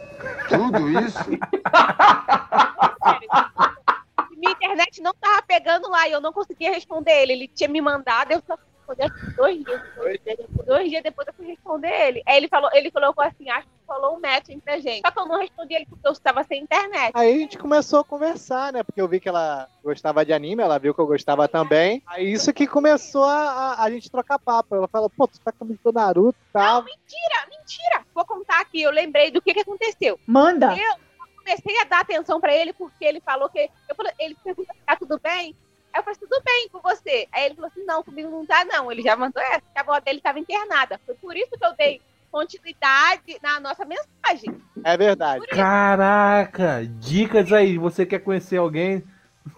Tudo isso? Minha internet não tava pegando lá e eu não conseguia responder ele. Ele tinha me mandado, eu só responder que dois dias. Depois, dois dias depois eu fui responder ele. Aí ele falou, ele colocou assim, acho que falou um match entre a gente. Só que eu não respondi ele porque eu estava sem internet. Aí a gente começou a conversar, né? Porque eu vi que ela gostava de anime, ela viu que eu gostava também. Aí isso que começou a, a, a gente trocar papo. Ela falou, pô, tu tá com do Naruto e Não, tal. mentira, mentira. Vou contar aqui, eu lembrei do que, que aconteceu. Manda. Eu comecei a dar atenção pra ele porque ele falou que. Eu falei, ele perguntou se tá tudo bem. Aí eu falei, tudo bem com você. Aí ele falou assim: não, comigo não tá, não. Ele já mandou essa, que a avó dele tava internada. Foi por isso que eu dei continuidade na nossa mensagem. É verdade. Caraca! Dicas aí, você quer conhecer alguém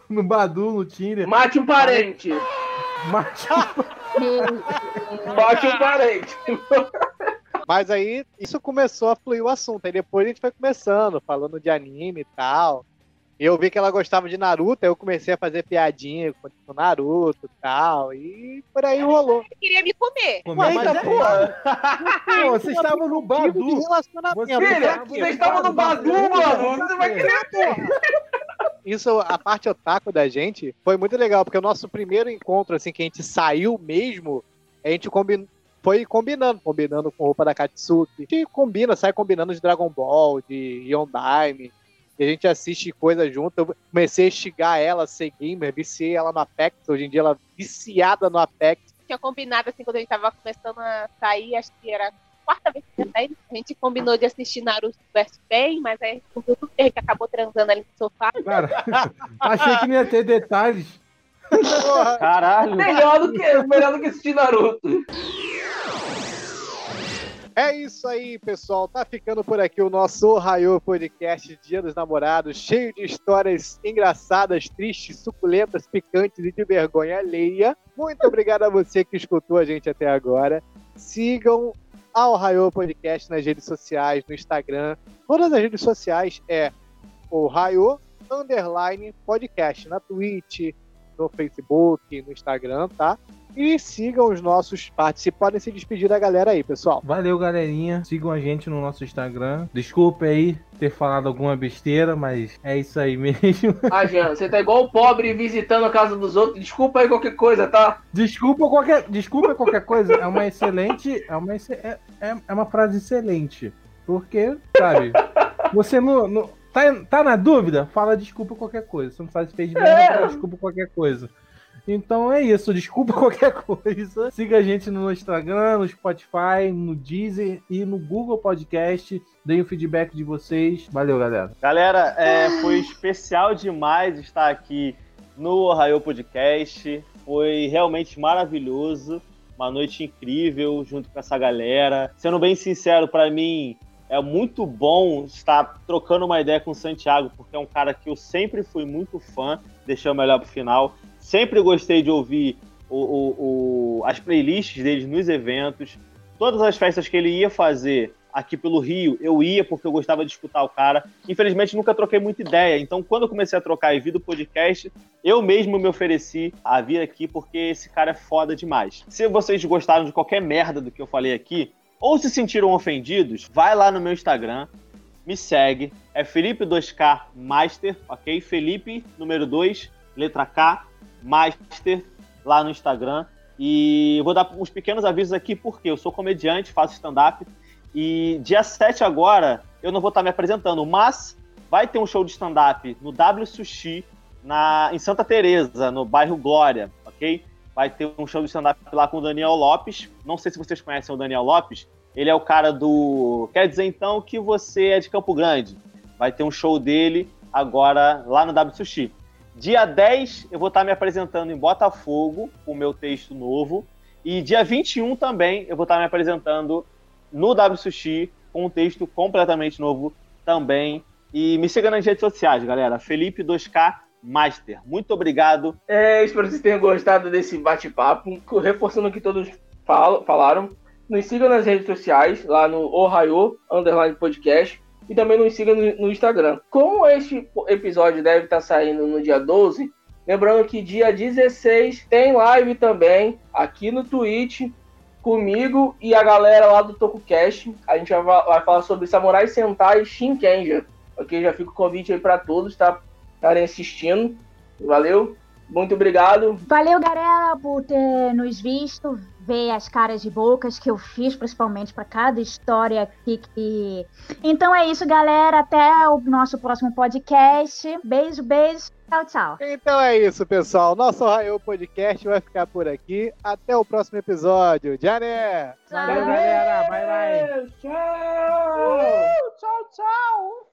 no Badu, no Tinder? Mate um parente. Mate Meu Mate um parente. Mas aí isso começou a fluir o assunto. Aí depois a gente foi começando, falando de anime e tal. Eu vi que ela gostava de Naruto, aí eu comecei a fazer piadinha com o Naruto e tal. E por aí rolou. Ele queria me comer. Eita, mas é- porra! Pô, vocês estavam no Badu. relacionamento. Você- Filha, Por quê? você estava no Badu, mano. Você vai querer. Isso, a parte otaku da gente foi muito legal, porque o nosso primeiro encontro, assim, que a gente saiu mesmo, a gente combin... foi combinando, combinando com roupa da Katsuki. A gente combina, sai combinando de Dragon Ball, de Yondaime. E a gente assiste coisa junto. Eu comecei a instigar ela a ser gamer, viciei ela no Apex. Hoje em dia ela é viciada no Apex. Tinha combinado assim quando a gente tava começando a sair, acho que era a quarta vez que. A gente combinou de assistir Naruto vs Bem, mas aí o tudo que acabou transando ali no sofá. Cara, achei que não ia ter detalhes. Porra, Caralho! Melhor do que, melhor do que assistir Naruto. É isso aí, pessoal. Tá ficando por aqui o nosso Raio Podcast Dia dos Namorados, cheio de histórias engraçadas, tristes, suculentas, picantes e de vergonha alheia. Muito obrigado a você que escutou a gente até agora. Sigam ao Raio Podcast nas redes sociais, no Instagram. Todas as redes sociais é o Raio Underline Podcast, na Twitch, no Facebook, no Instagram, tá? E sigam os nossos participantes. Podem se despedir da galera aí, pessoal. Valeu, galerinha. Sigam a gente no nosso Instagram. Desculpa aí ter falado alguma besteira, mas é isso aí mesmo. Ah, Jean, você tá igual o pobre visitando a casa dos outros. Desculpa aí qualquer coisa, tá? Desculpa qualquer, desculpa qualquer coisa. É uma excelente, é uma, é, é, é uma frase excelente. Porque, sabe, você não, não- tá, tá na dúvida? Fala desculpa qualquer coisa. Você não faz fez É. fala desculpa qualquer coisa. Então é isso, desculpa qualquer coisa. Siga a gente no Instagram, no Spotify, no Deezer e no Google Podcast. Deem o feedback de vocês. Valeu, galera. Galera, é, foi especial demais estar aqui no Ohio Podcast. Foi realmente maravilhoso. Uma noite incrível junto com essa galera. Sendo bem sincero, para mim é muito bom estar trocando uma ideia com o Santiago, porque é um cara que eu sempre fui muito fã. Deixei o melhor pro final. Sempre gostei de ouvir o- o- o- as playlists dele nos eventos. Todas as festas que ele ia fazer, aqui pelo Rio, eu ia porque eu gostava de escutar o cara. Infelizmente, nunca troquei muita ideia. Então, quando eu comecei a trocar e vi do podcast, eu mesmo me ofereci a vir aqui porque esse cara é foda demais. Se vocês gostaram de qualquer merda do que eu falei aqui, ou se sentiram ofendidos, vai lá no meu Instagram, me segue. É Felipe2K Master, ok? Felipe, número 2, letra K, Master, lá no Instagram. E vou dar uns pequenos avisos aqui, porque eu sou comediante, faço stand-up. E dia 7 agora, eu não vou estar me apresentando, mas vai ter um show de stand-up no W Sushi, na, em Santa Teresa, no bairro Glória, ok? Vai ter um show de stand-up lá com o Daniel Lopes. Não sei se vocês conhecem o Daniel Lopes. Ele é o cara do. Quer dizer então que você é de Campo Grande. Vai ter um show dele agora lá no W Sushi. Dia 10, eu vou estar me apresentando em Botafogo, o meu texto novo. E dia 21 também, eu vou estar me apresentando no W com um texto completamente novo também. E me siga nas redes sociais, galera. Felipe 2K Master. Muito obrigado. É, espero que vocês tenham gostado desse bate-papo. Reforçando o que todos falaram. Nos sigam nas redes sociais, lá no Ohio Underline Podcast e também nos siga no, no Instagram. Como este episódio deve estar saindo no dia 12, lembrando que dia 16 tem live também aqui no Twitch comigo e a galera lá do TokuCast. A gente vai, vai falar sobre Samurai Sentai e Shinkenja. Ok? Já fica o convite aí para todos, tá? Estarem assistindo. Valeu. Muito obrigado. Valeu, galera, por ter nos visto, ver as caras de bocas que eu fiz, principalmente para cada história aqui. Que... Então é isso, galera. Até o nosso próximo podcast. Beijo, beijo. Tchau, tchau. Então é isso, pessoal. Nosso Raio Podcast vai ficar por aqui. Até o próximo episódio. Jané! Tchau, galera. Bye, bye. Tchau. Uh, tchau, tchau.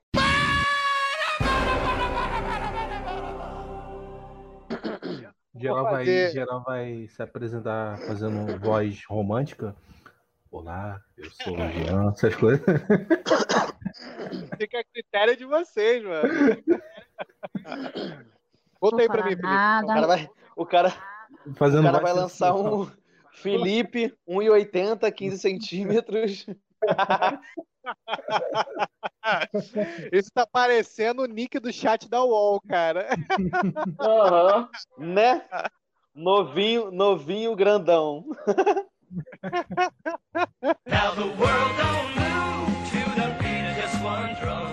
Geral vai, fazer- geral vai se apresentar fazendo voz romântica. Olá, eu sou o Jean, essas coisas. Fica a critério de vocês, mano. Conta aí pra mim, Felipe. O cara vai, o cara, Fazendo o cara vai lançar um Felipe, 1,80, 15 centímetros. Isso tá parecendo o nick do chat da UOL, cara. Aham. né? Novinho, novinho, grandão. Now the world don't move to the beat of just one drum.